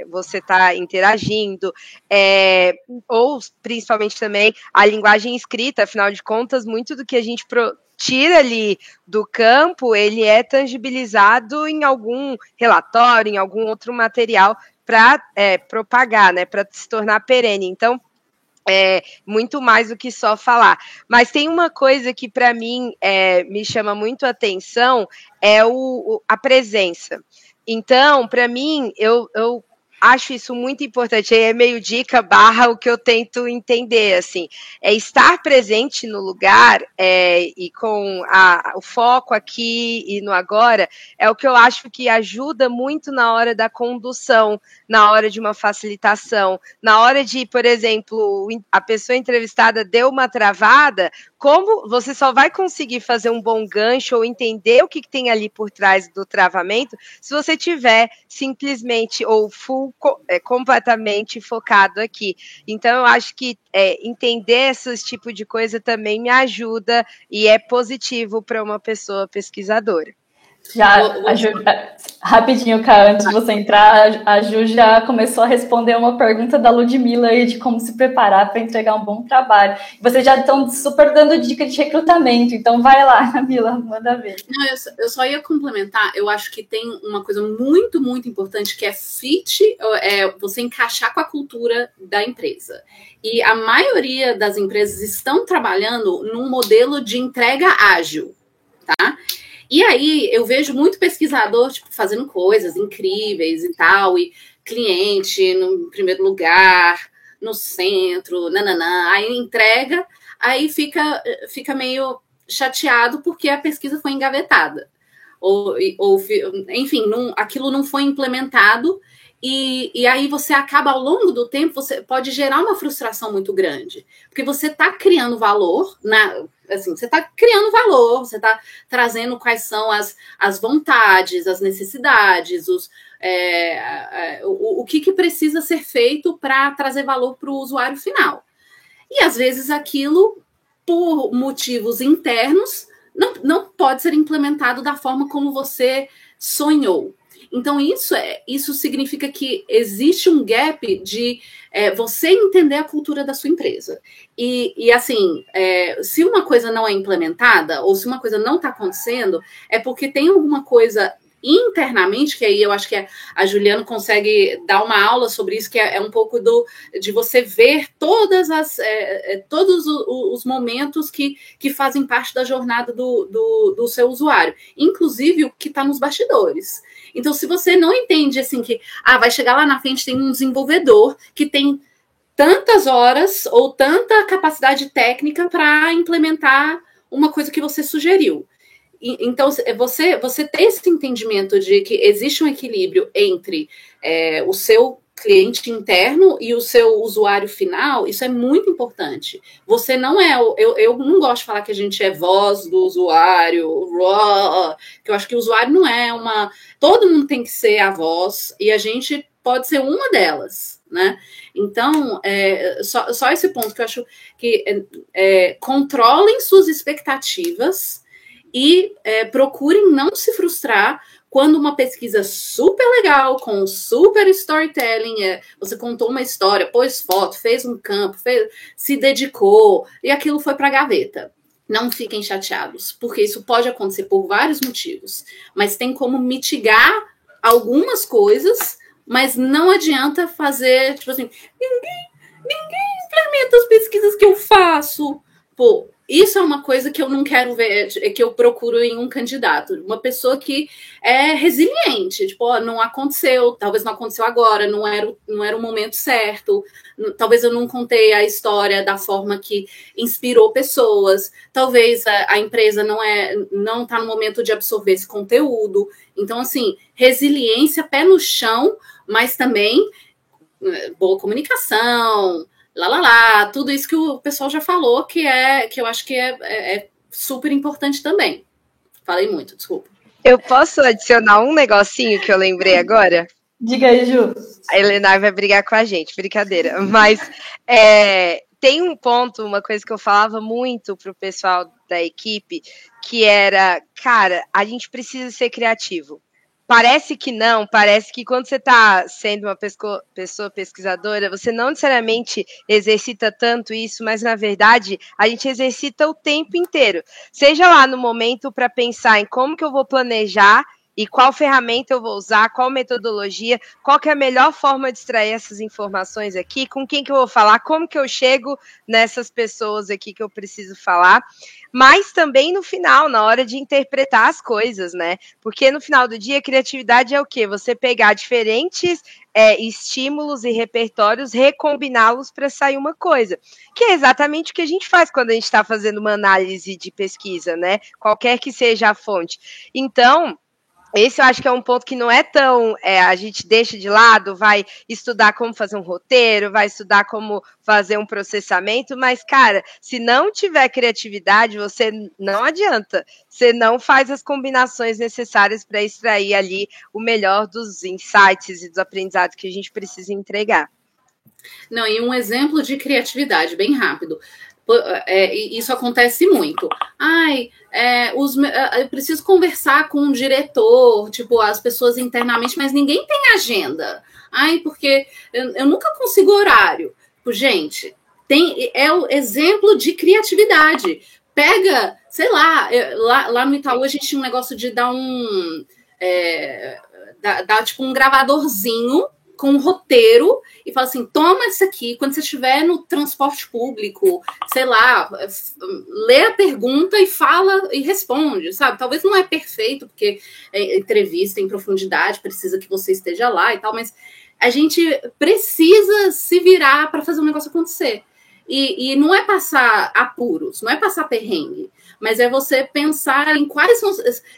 você está interagindo, é, ou principalmente também a linguagem escrita, afinal de contas, muito do que a gente pro, tira ali do campo, ele é tangibilizado em algum relatório, em algum outro material para é, propagar, né, para se tornar perene. Então, é, muito mais do que só falar. Mas tem uma coisa que para mim é, me chama muito atenção é o, a presença. Então, para mim, eu, eu acho isso muito importante. Aí é meio dica barra o que eu tento entender, assim, é estar presente no lugar é, e com a, o foco aqui e no agora é o que eu acho que ajuda muito na hora da condução, na hora de uma facilitação, na hora de, por exemplo, a pessoa entrevistada deu uma travada, como você só vai conseguir fazer um bom gancho ou entender o que, tem ali por trás do travamento se você tiver simplesmente ou full é, completamente focado aqui. Então, eu acho que é, entender esse tipo de coisa também me ajuda e é positivo para uma pessoa pesquisadora. Já, Ju, *laughs* rapidinho, Cá, antes de você entrar, a Ju já começou a responder uma pergunta da Ludmilla aí de como se preparar para entregar um bom trabalho. Vocês já estão super dando dica de recrutamento, então vai lá, *laughs* Camila, manda ver. Não, eu, só, eu só ia complementar, eu acho que tem uma coisa muito, muito importante que é fit, é você encaixar com a cultura da empresa. E a maioria das empresas estão trabalhando num modelo de entrega ágil, tá? E aí eu vejo muito pesquisador tipo, fazendo coisas incríveis e tal, e cliente no primeiro lugar, no centro, nananã, aí entrega, aí fica, fica meio chateado porque a pesquisa foi engavetada. Ou, ou enfim, não, aquilo não foi implementado e, e aí você acaba ao longo do tempo, você pode gerar uma frustração muito grande, porque você está criando valor na, assim, você está criando valor, você está trazendo quais são as, as vontades, as necessidades, os, é, é, o, o que, que precisa ser feito para trazer valor para o usuário final. E às vezes aquilo, por motivos internos, não, não pode ser implementado da forma como você sonhou. Então, isso é isso significa que existe um gap de é, você entender a cultura da sua empresa. E, e assim, é, se uma coisa não é implementada, ou se uma coisa não está acontecendo, é porque tem alguma coisa internamente, que aí eu acho que a, Juliana consegue dar uma aula sobre isso, que é, é um pouco do de você ver todas as é, é todos os, os, momentos que, que fazem parte da jornada do, do, do seu usuário, inclusive o que está nos bastidores. Então, se você não entende assim que ah, vai chegar lá na frente, tem um desenvolvedor que tem tantas horas ou tanta capacidade técnica para implementar uma coisa que você sugeriu. Então, você, você ter esse entendimento de que existe um equilíbrio entre é, o seu cliente interno e o seu usuário final, isso é muito importante. Você não é. Eu, eu não gosto de falar que a gente é voz do usuário, que eu acho que o usuário não é uma. Todo mundo tem que ser a voz e a gente pode ser uma delas. Né? Então, é, só, só esse ponto que eu acho que é, é controlem suas expectativas e é, procurem não se frustrar quando uma pesquisa super legal, com super storytelling, é, você contou uma história, pôs foto, fez um campo, fez, se dedicou, e aquilo foi para a gaveta. Não fiquem chateados, porque isso pode acontecer por vários motivos, mas tem como mitigar algumas coisas, mas não adianta fazer, tipo assim, ninguém, ninguém implementa as pesquisas que eu faço. Pô, isso é uma coisa que eu não quero ver, é que eu procuro em um candidato. Uma pessoa que é resiliente, tipo, não aconteceu, talvez não aconteceu agora, não era, não era o momento certo, talvez eu não contei a história da forma que inspirou pessoas, talvez a, a empresa não é não está no momento de absorver esse conteúdo. Então, assim, resiliência, pé no chão, mas também eh, boa comunicação, lá, lá, lá, tudo isso que o pessoal já falou, que é que eu acho que é, é, é super importante também. Falei muito, desculpa. Eu posso adicionar um negocinho que eu lembrei agora? Diga aí, Ju. A Helena vai brigar com a gente, brincadeira. Mas é, tem um ponto, uma coisa que eu falava muito pro pessoal da equipe, que era, cara, a gente precisa ser criativo. Parece que não, parece que quando você está sendo uma pessoa pesquisadora, você não necessariamente exercita tanto isso, mas na verdade a gente exercita o tempo inteiro. Seja lá no momento para pensar em como que eu vou planejar e qual ferramenta eu vou usar, qual metodologia, qual que é a melhor forma de extrair essas informações aqui, com quem que eu vou falar, como que eu chego nessas pessoas aqui que eu preciso falar mas também no final, na hora de interpretar as coisas, né? Porque no final do dia, criatividade é o quê? Você pegar diferentes é, estímulos e repertórios, recombiná-los para sair uma coisa. Que é exatamente o que a gente faz quando a gente está fazendo uma análise de pesquisa, né? Qualquer que seja a fonte. Então, esse eu acho que é um ponto que não é tão. É, a gente deixa de lado, vai estudar como fazer um roteiro, vai estudar como fazer um processamento, mas, cara, se não tiver criatividade, você não adianta. Você não faz as combinações necessárias para extrair ali o melhor dos insights e dos aprendizados que a gente precisa entregar. Não, e um exemplo de criatividade, bem rápido. É, isso acontece muito. Ai, é, os, é, eu preciso conversar com um diretor, tipo, as pessoas internamente, mas ninguém tem agenda. Ai, porque eu, eu nunca consigo horário. Tipo, gente, tem, é o exemplo de criatividade. Pega, sei lá, lá, lá no Itaú a gente tinha um negócio de dar um. É, dar, dar tipo um gravadorzinho com um roteiro e fala assim: toma isso aqui, quando você estiver no transporte público, sei lá, lê a pergunta e fala e responde, sabe? Talvez não é perfeito, porque é entrevista em profundidade, precisa que você esteja lá e tal, mas a gente precisa se virar para fazer o um negócio acontecer. E, e não é passar apuros, não é passar perrengue mas é você pensar em quais são.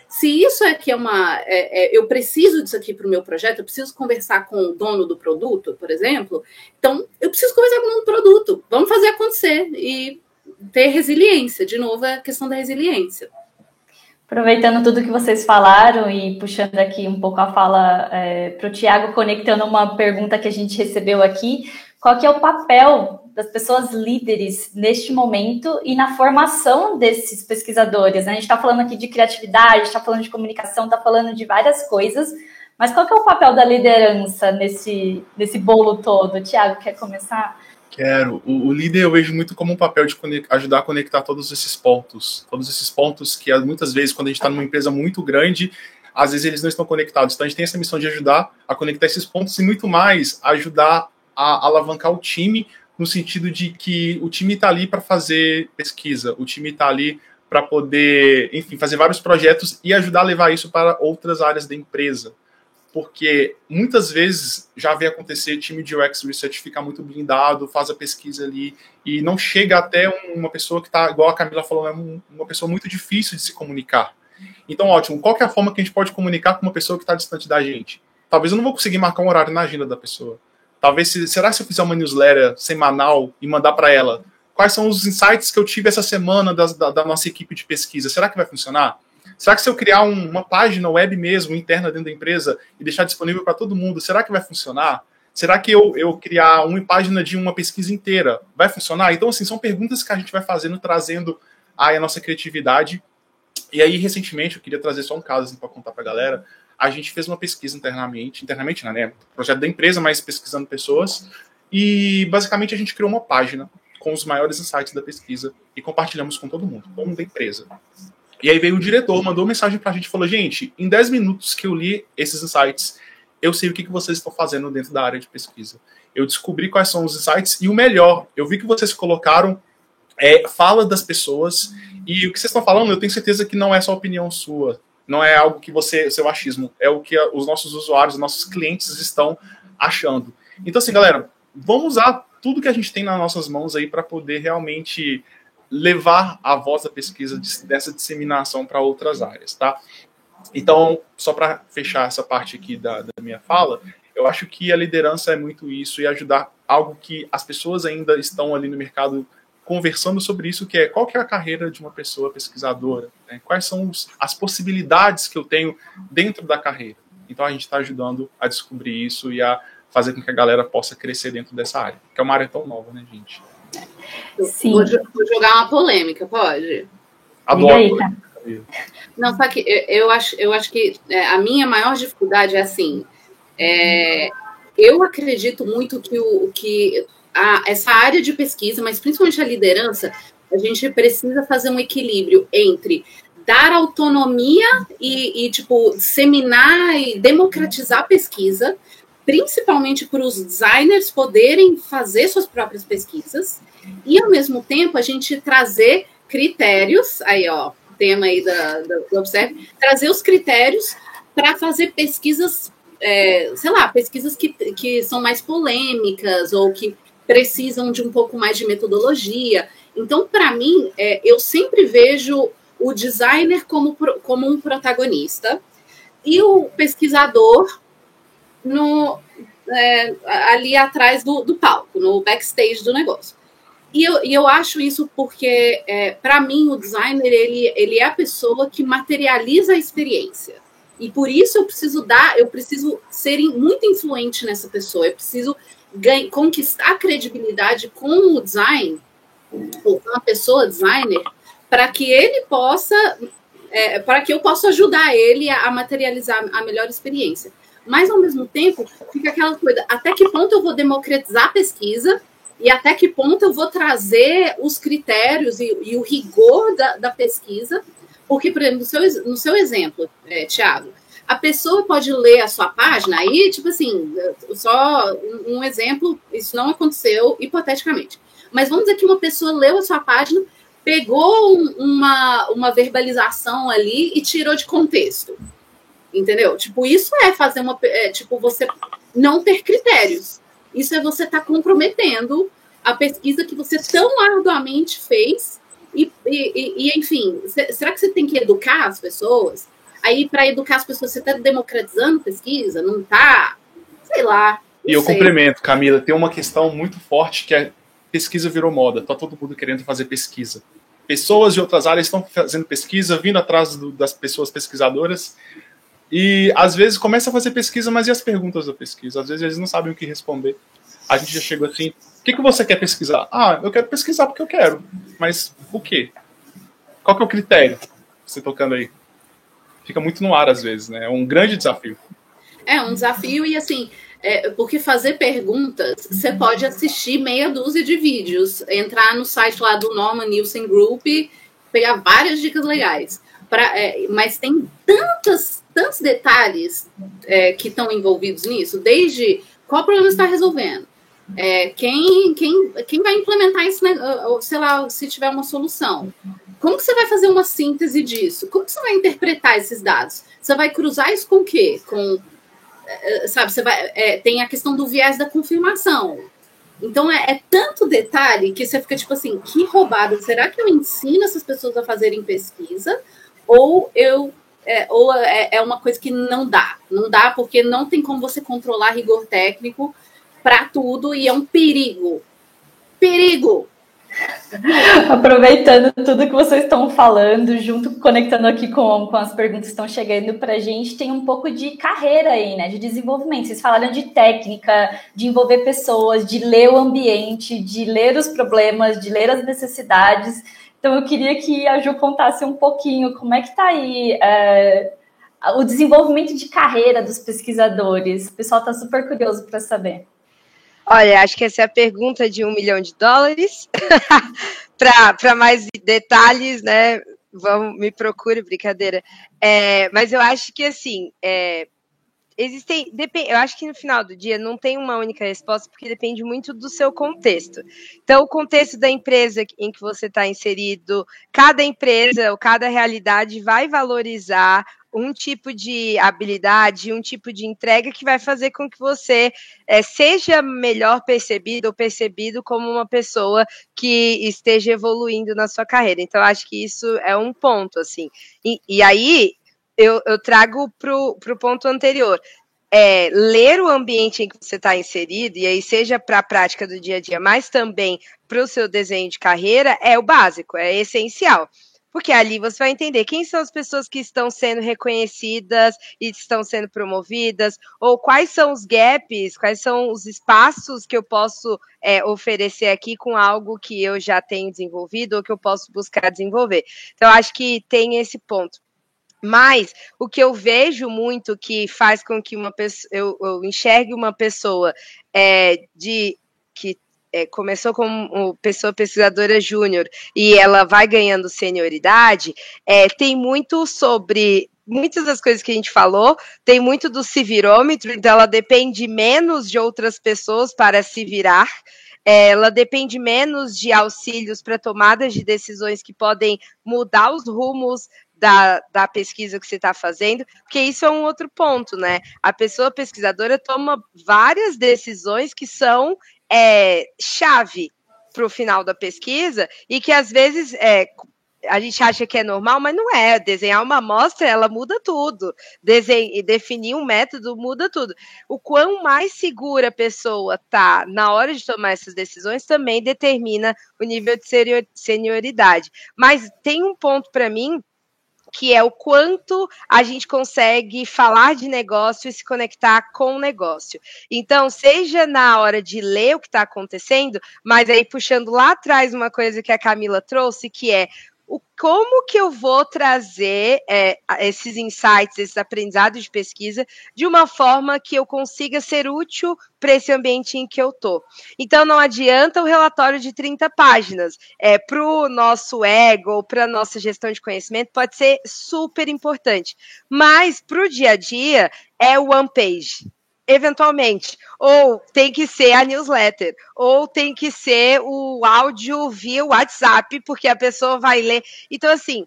Se isso aqui é uma. É, é, eu preciso disso aqui para o meu projeto, eu preciso conversar com o dono do produto, por exemplo. Então, eu preciso conversar com o dono do produto. Vamos fazer acontecer e ter resiliência. De novo, é a questão da resiliência. Aproveitando tudo que vocês falaram e puxando aqui um pouco a fala é, para o Tiago, conectando uma pergunta que a gente recebeu aqui, qual que é o papel das pessoas líderes neste momento e na formação desses pesquisadores. Né? A gente está falando aqui de criatividade, está falando de comunicação, está falando de várias coisas, mas qual que é o papel da liderança nesse, nesse bolo todo? Tiago, quer começar? Quero. O, o, líder eu vejo muito como um papel de ajudar a conectar todos esses pontos. Todos esses pontos que muitas vezes, quando a gente está numa empresa muito grande, às vezes eles não estão conectados. Então a gente tem essa missão de ajudar a conectar esses pontos e muito mais ajudar a alavancar o time no sentido de que o time está ali para fazer pesquisa, o time está ali para poder, enfim, fazer vários projetos e ajudar a levar isso para outras áreas da empresa. Porque muitas vezes já vê acontecer time de UX Research ficar muito blindado, faz a pesquisa ali e não chega até uma pessoa que está, igual a Camila falou, é uma pessoa muito difícil de se comunicar. Então, ótimo, qual é a forma que a gente pode comunicar com uma pessoa que está distante da gente? Talvez eu não vou conseguir marcar um horário na agenda da pessoa. Talvez, se, será se eu fizer uma newsletter semanal e mandar para ela quais são os insights que eu tive essa semana da, da, da, nossa equipe de pesquisa? Será que vai funcionar? Será que se eu criar um, uma página web mesmo, interna dentro da empresa, e deixar disponível para todo mundo, será que vai funcionar? Será que eu, eu criar uma página de uma pesquisa inteira vai funcionar? Então, assim, são perguntas que a gente vai fazendo, trazendo aí a nossa criatividade. E aí, recentemente, eu queria trazer só um caso assim, para contar para a galera a gente fez uma pesquisa internamente, internamente, não, né? Projeto da empresa, mas pesquisando pessoas. E basicamente a gente criou uma página com os maiores insights da pesquisa e compartilhamos com todo mundo, todo mundo da empresa. E aí veio o diretor, mandou mensagem pra gente e falou: gente, em 10 minutos que eu li esses insights, eu sei o que, que vocês estão fazendo dentro da área de pesquisa. Eu descobri quais são os insights e o melhor, eu vi que vocês colocaram é, fala das pessoas e o que vocês estão falando, eu tenho certeza que não é só opinião sua não é algo que você, seu achismo, é o que os nossos usuários, os nossos clientes estão achando. Então, assim, galera, vamos usar tudo que a gente tem nas nossas mãos aí para poder realmente levar a voz da pesquisa dessa disseminação para outras áreas, tá? Então, só para fechar essa parte aqui da, da minha fala, eu acho que a liderança é muito isso e ajudar algo que as pessoas ainda estão ali no mercado conversando sobre isso, que é qual que é a carreira de uma pessoa pesquisadora, né? quais são os, as possibilidades que eu tenho dentro da carreira. Então a gente está ajudando a descobrir isso e a fazer com que a galera possa crescer dentro dessa área, que é uma área tão nova, né, gente? Sim. Vou, vou jogar uma polêmica, pode? Adoro. Não, só que eu, eu, acho, eu acho que é, a minha maior dificuldade é assim. É, eu acredito muito que o que a, essa área de pesquisa, mas principalmente a liderança, a gente precisa fazer um equilíbrio entre dar autonomia e, e, tipo, disseminar e democratizar a pesquisa, principalmente para os designers poderem fazer suas próprias pesquisas, e ao mesmo tempo a gente trazer critérios, aí ó, tema aí da, da, do Observe, trazer os critérios para fazer pesquisas, é, sei lá, pesquisas que, que são mais polêmicas ou que precisam de um pouco mais de metodologia. Então, para mim, é, eu sempre vejo o designer como, como um protagonista e o pesquisador no, é, ali atrás do, do, palco, no backstage do negócio. E eu, e eu acho isso porque, é, para mim, o designer ele, ele é a pessoa que materializa a experiência. E por isso eu preciso dar, eu preciso ser muito influente nessa pessoa, eu preciso ganhar, conquistar credibilidade com o design, ou com a pessoa designer, para que ele possa, é, para que eu possa ajudar ele a, a materializar a melhor experiência. Mas, ao mesmo tempo, fica aquela coisa: até que ponto eu vou democratizar a pesquisa e até que ponto eu vou trazer os critérios e, e o rigor da, da, pesquisa? Porque, por exemplo, no seu, no seu exemplo, é, Tiago, a pessoa pode ler a sua página, aí, tipo assim, só um, exemplo, isso não aconteceu hipoteticamente. Mas vamos dizer que uma pessoa leu a sua página, pegou um, uma, uma verbalização ali e tirou de contexto. Entendeu? Tipo, isso é fazer uma. É, tipo, você não ter critérios. Isso é você estar tá comprometendo a pesquisa que você tão arduamente fez. E, e, e enfim, será que você tem que educar as pessoas? Aí, para educar as pessoas, você está democratizando pesquisa? Não está? Sei lá. E eu sei. complemento, Camila, tem uma questão muito forte que é pesquisa virou moda. Tá todo mundo querendo fazer pesquisa. Pessoas de outras áreas estão fazendo pesquisa, vindo atrás do, das pessoas pesquisadoras. E às vezes começa a fazer pesquisa, mas e as perguntas da pesquisa? Às vezes eles não sabem o que responder. A gente já chegou assim: o que, que você quer pesquisar? Ah, eu quero pesquisar porque eu quero. Mas o quê? Qual que é o critério? Você tocando aí. Fica muito no ar às vezes, né? É um grande desafio. É um desafio e assim, é, porque fazer perguntas, você pode assistir meia dúzia de vídeos, entrar no site lá do Norman Nielsen Group, pegar várias dicas legais. Pra, é, mas tem tantas, tantos detalhes é, que estão envolvidos nisso, desde qual problema está resolvendo, é, quem, quem, quem vai implementar isso, né, sei lá, se tiver uma solução. Como que você vai fazer uma síntese disso? Como que você vai interpretar esses dados? Você vai cruzar isso com o quê? Com é, sabe, você vai, é, tem a questão do viés da confirmação. Então é, é, tanto detalhe que você fica tipo assim, que roubada. Será que eu ensino essas pessoas a fazerem pesquisa? Ou eu é, ou é, é uma coisa que não dá. Não dá porque não tem como você controlar rigor técnico para tudo e é um perigo. Perigo! Aproveitando tudo que vocês estão falando, junto conectando aqui com, com as perguntas que estão chegando para a gente, tem um pouco de carreira aí, né? De desenvolvimento. Vocês falaram de técnica, de envolver pessoas, de ler o ambiente, de ler os problemas, de ler as necessidades. Então eu queria que a Ju contasse um pouquinho como é que está aí é, o desenvolvimento de carreira dos pesquisadores. O pessoal está super curioso para saber. Olha, acho que essa é a pergunta de um milhão de dólares. *laughs* Para mais detalhes, né? Vamos, me procure, brincadeira. É, mas eu acho que assim, é, existem. Eu acho que no final do dia não tem uma única resposta, porque depende muito do seu contexto. Então, o contexto da empresa em que você está inserido, cada empresa ou cada realidade vai valorizar um tipo de habilidade, um tipo de entrega que vai fazer com que você é, seja melhor percebido ou percebido como uma pessoa que esteja evoluindo na sua carreira. Então, acho que isso é um ponto, assim. E, e aí, eu, eu trago para o ponto anterior. É, ler o ambiente em que você está inserido, e aí seja para a prática do dia a dia, mas também para o seu desenho de carreira, é o básico, é essencial. Porque ali você vai entender quem são as pessoas que estão sendo reconhecidas e estão sendo promovidas, ou quais são os gaps, quais são os espaços que eu posso é, oferecer aqui com algo que eu já tenho desenvolvido ou que eu posso buscar desenvolver. Então, acho que tem esse ponto. Mas o que eu vejo muito que faz com que uma pessoa, eu, eu enxergue uma pessoa é, de que é, começou como pessoa pesquisadora júnior e ela vai ganhando senioridade, é, tem muito sobre muitas das coisas que a gente falou, tem muito do se virômetro, então ela depende menos de outras pessoas para se virar. É, ela depende menos de auxílios para tomadas de decisões que podem mudar os rumos da, da pesquisa que você está fazendo, porque isso é um outro ponto, né? A pessoa pesquisadora toma várias decisões que são é, chave para o final da pesquisa e que às vezes é, a gente acha que é normal, mas não é. Desenhar uma amostra, ela muda tudo. definir um método muda tudo. O quão mais segura a pessoa tá na hora de tomar essas decisões também determina o nível de senioridade. Mas tem um ponto para mim que é o quanto a gente consegue falar de negócio e se conectar com o negócio. Então, seja na hora de ler o que está acontecendo, mas aí puxando lá atrás uma coisa que a Camila trouxe, que é o, como que eu vou trazer é, esses insights, esses aprendizados de pesquisa, de uma forma que eu consiga ser útil para esse ambiente em que eu estou. Então, não adianta o relatório de 30 páginas. É, para o nosso ego, para a nossa gestão de conhecimento, pode ser super importante. Mas, para o dia a dia, é one page eventualmente. Ou tem que ser a newsletter, ou tem que ser o áudio via WhatsApp, porque a pessoa vai ler. Então, assim,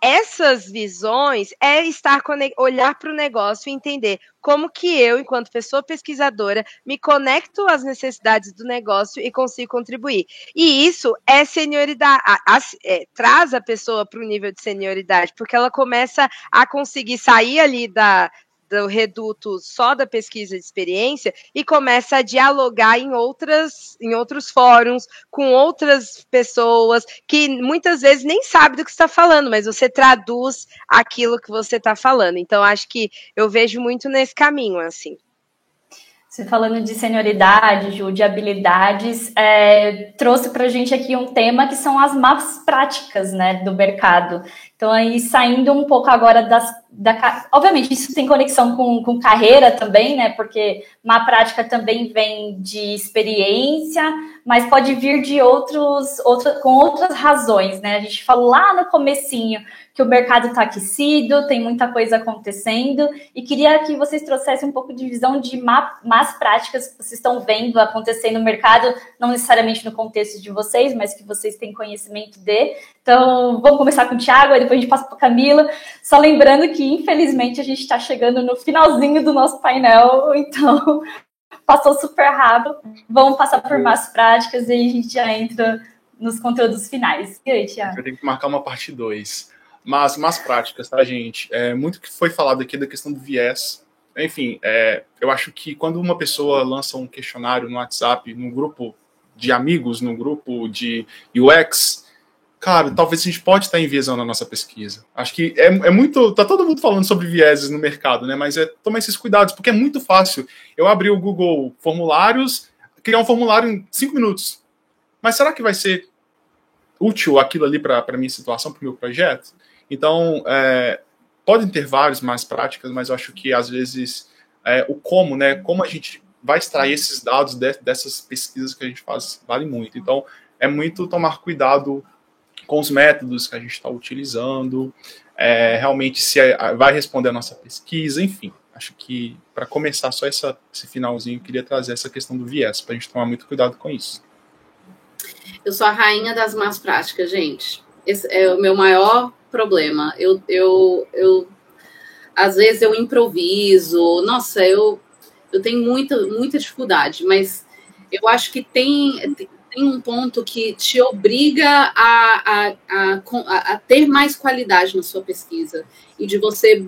essas visões é estar olhar para o negócio e entender como que eu, enquanto pessoa pesquisadora, me conecto às necessidades do negócio e consigo contribuir. E isso é senioridade, a, a, é, traz a pessoa para o nível de senioridade, porque ela começa a conseguir sair ali da, do reduto só da pesquisa de experiência e começa a dialogar em outras em outros fóruns com outras pessoas que muitas vezes nem sabe do que está falando, mas você traduz aquilo que você está falando. Então acho que eu vejo muito nesse caminho assim. Você falando de senioridade, Ju, de habilidades, é, trouxe para a gente aqui um tema que são as más práticas né, do mercado. Então, aí saindo um pouco agora das. Da, obviamente, isso tem conexão com, com carreira também, né? Porque má prática também vem de experiência, mas pode vir de outros, outra, com outras razões, né? A gente falou lá no comecinho que o mercado está aquecido, tem muita coisa acontecendo, e queria que vocês trouxessem um pouco de visão de má, más práticas que vocês estão vendo acontecer no mercado, não necessariamente no contexto de vocês, mas que vocês têm conhecimento de. Então, vamos começar com o Thiago, aí depois a gente passa para Camila. Só lembrando que, infelizmente, a gente está chegando no finalzinho do nosso painel, então *laughs* passou super rápido. Vamos passar por más práticas e a gente já entra nos conteúdos finais. E aí, Thiago? Eu tenho que marcar uma parte 2. Mas, mas práticas, tá, gente? É, muito que foi falado aqui da questão do viés. Enfim, é, eu acho que quando uma pessoa lança um questionário no WhatsApp, num grupo de amigos, num grupo de UX, cara, talvez a gente pode estar enviesando a nossa pesquisa. Acho que é, é muito. Tá todo mundo falando sobre vieses no mercado, né? Mas é tomar esses cuidados, porque é muito fácil. Eu abri o Google Formulários, criar um formulário em cinco minutos. Mas será que vai ser útil aquilo ali para a minha situação, para o meu projeto? Então, é, podem ter várias mais práticas, mas eu acho que às vezes é, o como, né? Como a gente vai extrair esses dados de, dessas pesquisas que a gente faz vale muito. Então, é muito tomar cuidado com os métodos que a gente está utilizando, é, realmente se é, vai responder a nossa pesquisa, enfim. Acho que para começar só essa, esse finalzinho, eu queria trazer essa questão do viés, para a gente tomar muito cuidado com isso. Eu sou a rainha das más práticas, gente. Esse é o meu maior problema. Eu, eu, eu às vezes eu improviso. Nossa, eu, eu tenho muita, muita dificuldade, mas eu acho que tem, tem um ponto que te obriga a, a, a, a ter mais qualidade na sua pesquisa e de você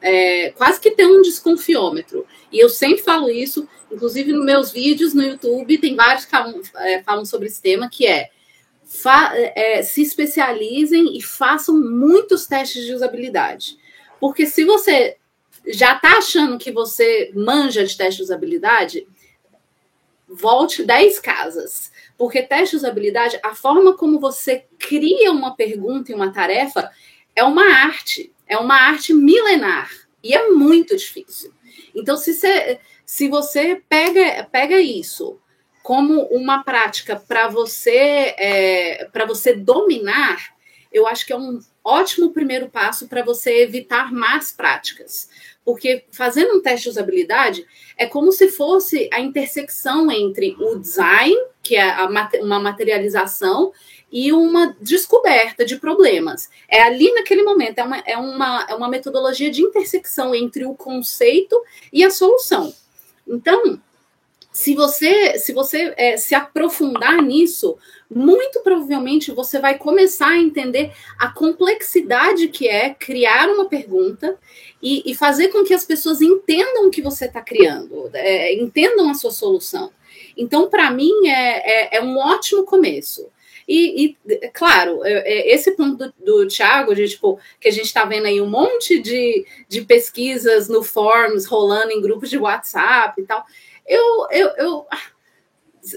é, quase que ter um desconfiômetro. E eu sempre falo isso, inclusive nos meus vídeos no YouTube, tem vários que falam, é, sobre esse tema, que é é, se especializem e façam muitos testes de usabilidade. Porque se você já está achando que você manja de teste de usabilidade, volte 10 casas. Porque teste de usabilidade, a forma como você cria uma pergunta e uma tarefa é uma arte. É uma arte milenar. E é muito difícil. Então, se você, se você pega, pega isso, como uma prática para você é, para você dominar, eu acho que é um ótimo primeiro passo para você evitar más práticas. Porque fazendo um teste de usabilidade é como se fosse a intersecção entre o design, que é uma materialização, e uma descoberta de problemas. É ali naquele momento, é uma, é uma, é uma metodologia de intersecção entre o conceito e a solução. Então, se você se você é, se aprofundar nisso, muito provavelmente você vai começar a entender a complexidade que é criar uma pergunta e, e fazer com que as pessoas entendam o que você está criando, é, entendam a sua solução. Então, para mim, é, é, é, um ótimo começo. E, e claro, é, é, esse ponto do, do Thiago, de tipo, que a gente está vendo aí um monte de, de pesquisas no Forms rolando em grupos de WhatsApp e tal. Eu, eu, eu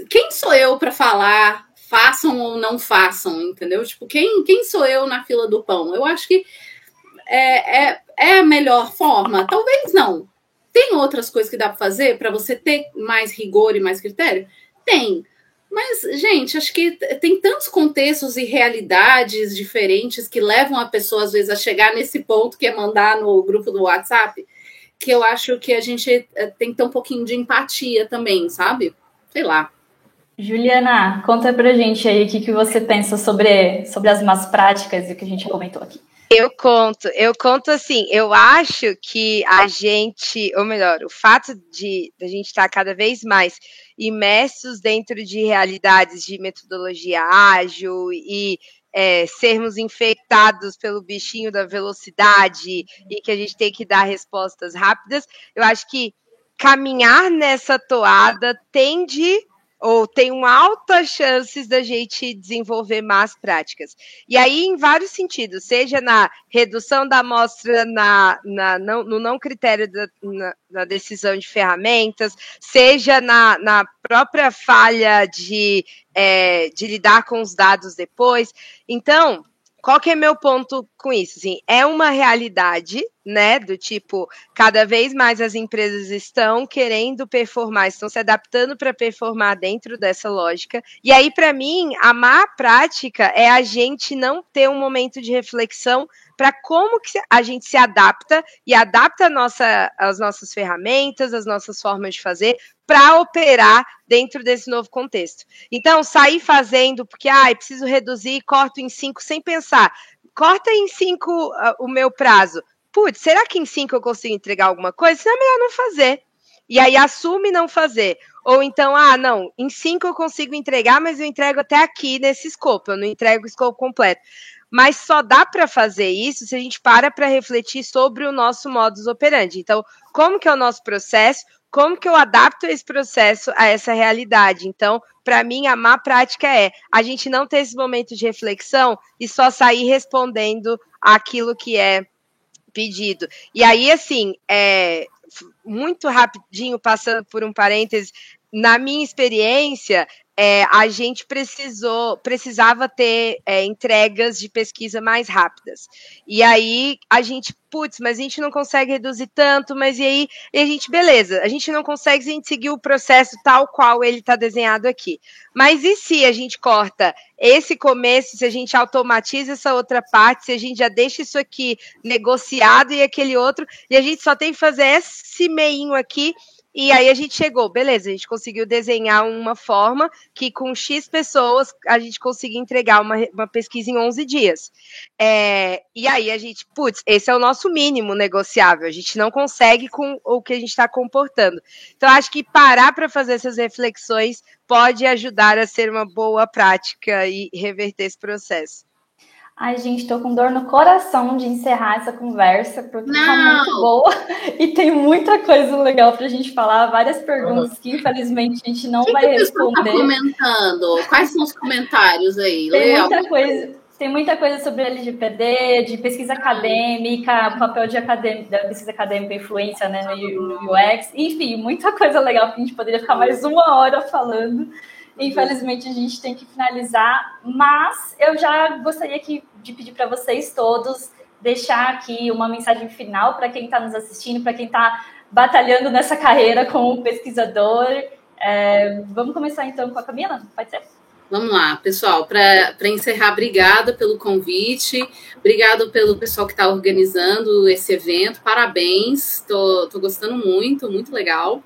quem sou eu para falar façam ou não façam, entendeu? Tipo, quem, quem sou eu na fila do pão? Eu acho que é, é, é a melhor forma. Talvez não. Tem outras coisas que dá para fazer para você ter mais rigor e mais critério? Tem. Mas, gente, acho que tem tantos contextos e realidades diferentes que levam a pessoa, às vezes, a chegar nesse ponto que é mandar no grupo do WhatsApp, que eu acho que a gente eh, tem que ter um pouquinho de empatia também, sabe? Sei lá. Juliana, conta pra gente aí o que, que você pensa sobre, sobre as más práticas e o que a gente comentou aqui. Eu conto, eu conto assim, eu acho que a gente, ou melhor, o fato de, de a gente estar cada vez mais imersos dentro de realidades de metodologia ágil e é, sermos infectados pelo bichinho da velocidade e que a gente tem que dar respostas rápidas, eu acho que caminhar nessa toada tende ou tem uma alta chances da gente desenvolver más práticas. E aí, em vários sentidos, seja na redução da amostra na, na, não, no não critério da, na, na, decisão de ferramentas, seja na, na própria falha de, é, de lidar com os dados depois. Então, qual que é meu ponto com isso? Assim, é uma realidade, né? Do tipo, cada vez mais as empresas estão querendo performar, estão se adaptando para performar dentro dessa lógica. E aí, para mim, a má prática é a gente não ter um momento de reflexão para como que a gente se adapta e adapta nossa, as nossas ferramentas, as nossas formas de fazer para operar dentro desse novo contexto. Então, sair fazendo, porque ah, preciso reduzir, corto em cinco sem pensar. Corta em cinco uh, o meu prazo. Putz, será que em cinco eu consigo entregar alguma coisa? Senão é melhor não fazer. E aí assume não fazer. Ou então, ah, não, em cinco eu consigo entregar, mas eu entrego até aqui nesse escopo, eu não entrego o escopo completo. Mas só dá para fazer isso se a gente para para refletir sobre o nosso modus operandi. Então, como que é o nosso processo? como que eu adapto esse processo a essa realidade? Então, para mim, a má prática é a gente não ter esse momento de reflexão e só sair respondendo aquilo que é pedido. E aí, assim, é, muito rapidinho, passando por um parêntese, na minha experiência, é, a gente precisou, precisava ter é, entregas de pesquisa mais rápidas. E aí a gente, putz, mas a gente não consegue reduzir tanto, mas e aí e a gente, beleza, a gente não consegue se a gente seguir o processo tal qual ele está desenhado aqui. Mas e se a gente corta esse começo, se a gente automatiza essa outra parte, se a gente já deixa isso aqui negociado e aquele outro, e a gente só tem que fazer esse meinho aqui e aí a gente chegou, beleza, a gente conseguiu desenhar uma forma que com X pessoas a gente conseguia entregar uma, uma pesquisa em 11 dias. É, e aí a gente, putz, esse é o nosso mínimo negociável, a gente não consegue com o que a gente está comportando. Então acho que parar para fazer essas reflexões pode ajudar a ser uma boa prática e reverter esse processo. Ai, gente, tô com dor no coração de encerrar essa conversa, porque tá Não. tá muito boa *laughs* e tem muita coisa legal pra gente falar, várias perguntas que infelizmente a gente não que vai que responder. Tá comentando? Quais são os comentários aí? Tem muita coisa. Tem muita coisa sobre LGPD, de pesquisa acadêmica, o papel de acadêmica, da pesquisa acadêmica, influência né, no UX, enfim, muita coisa legal que a gente poderia ficar mais uma hora falando. Infelizmente, a gente tem que finalizar, mas eu já gostaria aqui de pedir para vocês todos deixar aqui uma mensagem final para quem está nos assistindo, para quem está batalhando nessa carreira como pesquisador É, vamos começar então com a Camila? Pode ser? Vamos lá, pessoal, para encerrar, obrigada pelo convite, obrigado pelo pessoal que está organizando esse evento, parabéns, tô, tô gostando muito, muito legal.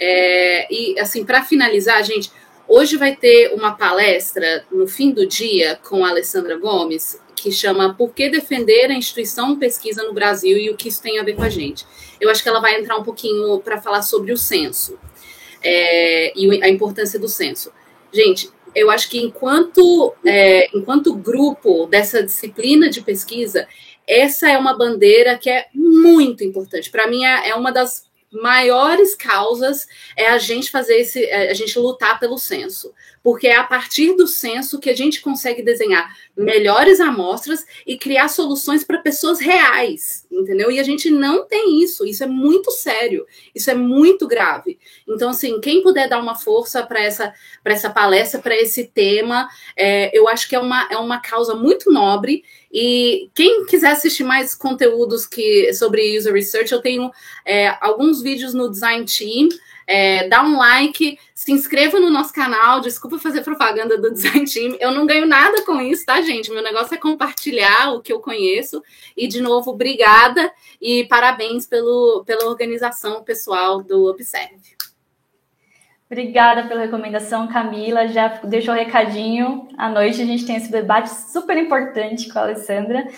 É, e assim, para finalizar, gente, hoje vai ter uma palestra no fim do dia com a Alessandra Gomes, que chama Por que defender a instituição pesquisa no Brasil e o que isso tem a ver com a gente. Eu acho que ela vai entrar um pouquinho para falar sobre o censo é, e a importância do censo. Gente, eu acho que enquanto, é, enquanto grupo dessa disciplina de pesquisa, essa é uma bandeira que é muito importante. Para mim, é, é uma das maiores causas é a gente fazer esse, é, a gente lutar pelo censo, porque é a partir do censo que a gente consegue desenhar melhores amostras e criar soluções para pessoas reais, entendeu? E a gente não tem isso, isso é muito sério, isso é muito grave. Então, assim, quem puder dar uma força para essa, essa palestra, para esse tema, é, eu acho que é uma, é uma causa muito nobre e quem quiser assistir mais conteúdos que sobre user research, eu tenho é, alguns vídeos no Design Team. É, dá um like, se inscreva no nosso canal. Desculpa fazer propaganda do Design Team. Eu não ganho nada com isso, tá, gente? Meu negócio é compartilhar o que eu conheço. E, de novo, obrigada e parabéns pelo, pela organização pessoal do Observe. Obrigada pela recomendação, Camila. Já deixou o recadinho. À noite a gente tem esse debate super importante com a Alessandra.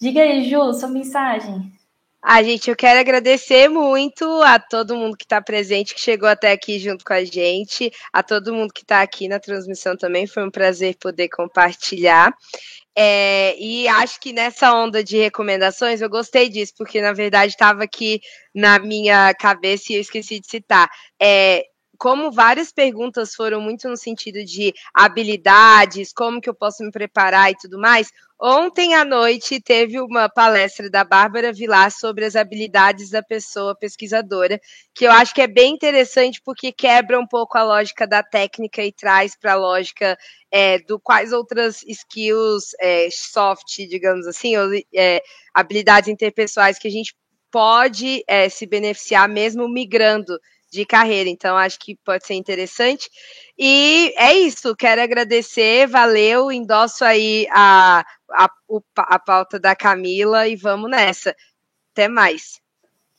Diga aí, Ju, sua mensagem. Ah, gente, eu quero agradecer muito a todo mundo que está presente, que chegou até aqui junto com a gente, a todo mundo que está aqui na transmissão também. Foi um prazer poder compartilhar. É, e acho que nessa onda de recomendações eu gostei disso, porque na verdade estava aqui na minha cabeça e eu esqueci de citar. É, como várias perguntas foram muito no sentido de habilidades, como que eu posso me preparar e tudo mais, ontem à noite teve uma palestra da Bárbara Vilar sobre as habilidades da pessoa pesquisadora, que eu acho que é bem interessante porque quebra um pouco a lógica da técnica e traz para a lógica é, do quais outras skills é, soft, digamos assim, ou é, habilidades interpessoais que a gente pode é, se beneficiar mesmo migrando de carreira. Então, acho que pode ser interessante. E é isso, quero agradecer, valeu, endosso aí a, a, a pauta da Camila e vamos nessa. Até mais.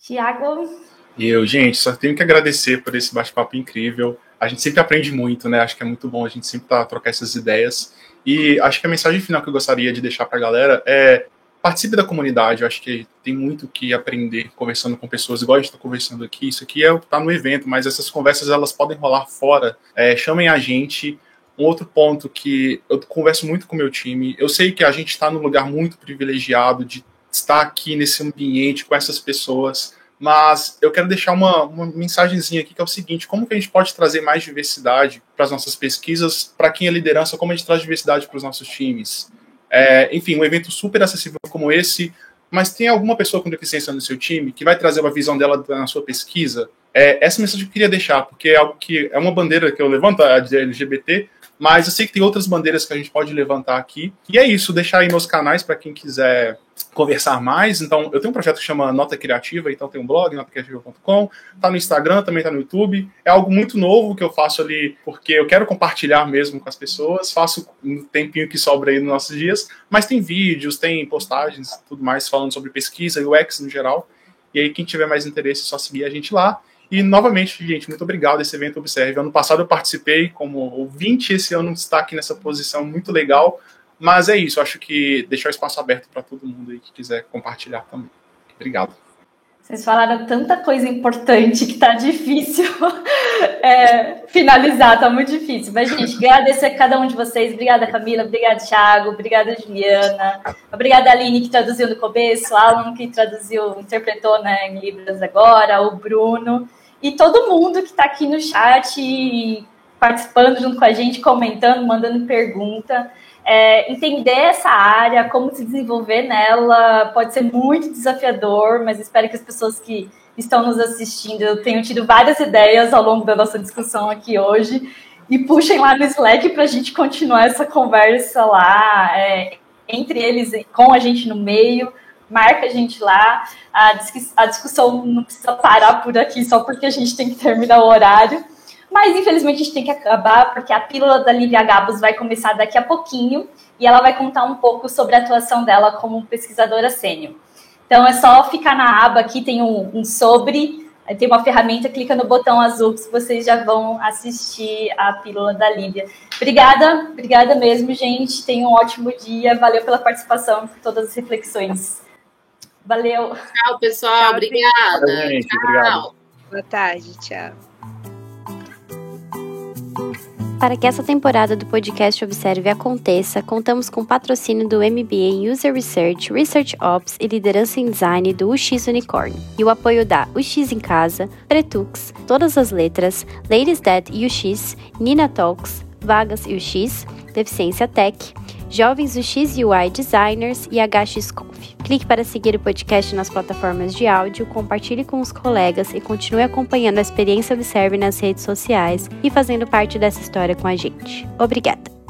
Tiago. E eu, gente, só tenho que agradecer por esse bate-papo incrível. A gente sempre aprende muito, né? Acho que é muito bom a gente sempre tá, trocar essas ideias. E acho que a mensagem final que eu gostaria de deixar para a galera é participe da comunidade, eu acho que tem muito que aprender conversando com pessoas, igual a gente está conversando aqui, isso aqui é está no evento, mas essas conversas elas podem rolar fora, é, chamem a gente, um outro ponto que eu converso muito com o meu time, eu sei que a gente está num lugar muito privilegiado de estar aqui nesse ambiente com essas pessoas, mas eu quero deixar uma, uma mensagenzinha aqui que é o seguinte: como que a gente pode trazer mais diversidade para as nossas pesquisas, para quem é liderança, como a gente traz diversidade para os nossos times? É, enfim, um evento super acessível como esse, mas tem alguma pessoa com deficiência no seu time que vai trazer uma visão dela na sua pesquisa? É, essa mensagem eu queria deixar, porque é algo que é uma bandeira que eu levanto, a LGBT, mas eu sei que tem outras bandeiras que a gente pode levantar aqui. E é isso, deixar aí nos canais para quem quiser conversar mais. Então, eu tenho um projeto que chama Nota Criativa, então tem um blog, notacriativa.com, tá no Instagram, também tá no YouTube. É algo muito novo que eu faço ali porque eu quero compartilhar mesmo com as pessoas. Faço um tempinho que sobra aí nos nossos dias, mas tem vídeos, tem postagens, tudo mais falando sobre pesquisa e UX no geral. E aí, quem tiver mais interesse, é só seguir a gente lá. E, novamente, gente, muito obrigado esse evento Observe. Ano passado eu participei como ouvinte, esse ano está aqui nessa posição muito legal. Mas é isso, acho que deixar o espaço aberto para todo mundo aí que quiser compartilhar também. Obrigado. Vocês falaram tanta coisa importante que tá difícil *laughs* é, finalizar, tá muito difícil. Mas, gente, agradecer a cada um de vocês. Obrigada, Camila. Obrigada, Thiago. Obrigada, Juliana. Obrigada, Aline, que traduziu no começo. Alan, que traduziu, interpretou né, em Libras agora. O Bruno. E todo mundo que está aqui no chat participando junto com a gente, comentando, mandando pergunta é, entender essa área, como se desenvolver nela, pode ser muito desafiador, mas espero que as pessoas que estão nos assistindo tenham tido várias ideias ao longo da nossa discussão aqui hoje e puxem lá no Slack para a gente continuar essa conversa lá, é, entre eles, com a gente no meio, marca a gente lá. A, discussão não precisa parar por aqui só porque a gente tem que terminar o horário. Mas infelizmente a gente tem que acabar, porque a pílula da Lívia Gabos vai começar daqui a pouquinho e ela vai contar um pouco sobre a atuação dela como pesquisadora sênior. Então é só ficar na aba aqui, tem um, um sobre, tem uma ferramenta, clica no botão azul que vocês já vão assistir a pílula da Lívia. Obrigada, obrigada mesmo, gente. Tenham um ótimo dia. Valeu pela participação, por todas as reflexões. Valeu. Tchau, pessoal. Tchau, obrigada. Valeu, gente. Tchau. Obrigado. Boa tarde, tchau. Para que essa temporada do podcast Observe aconteça, contamos com o patrocínio do MBA em User Research, Research Ops e Liderança em Design do UX Unicorn e o apoio da UX em Casa, Pretux, Todas as Letras, Ladies That UX, Nina Talks, Vagas UX, Deficiência Tech, Jovens UX UI Designers e HXConf. Clique para seguir o podcast nas plataformas de áudio, compartilhe com os colegas e continue acompanhando a experiência Observe nas redes sociais e fazendo parte dessa história com a gente. Obrigada!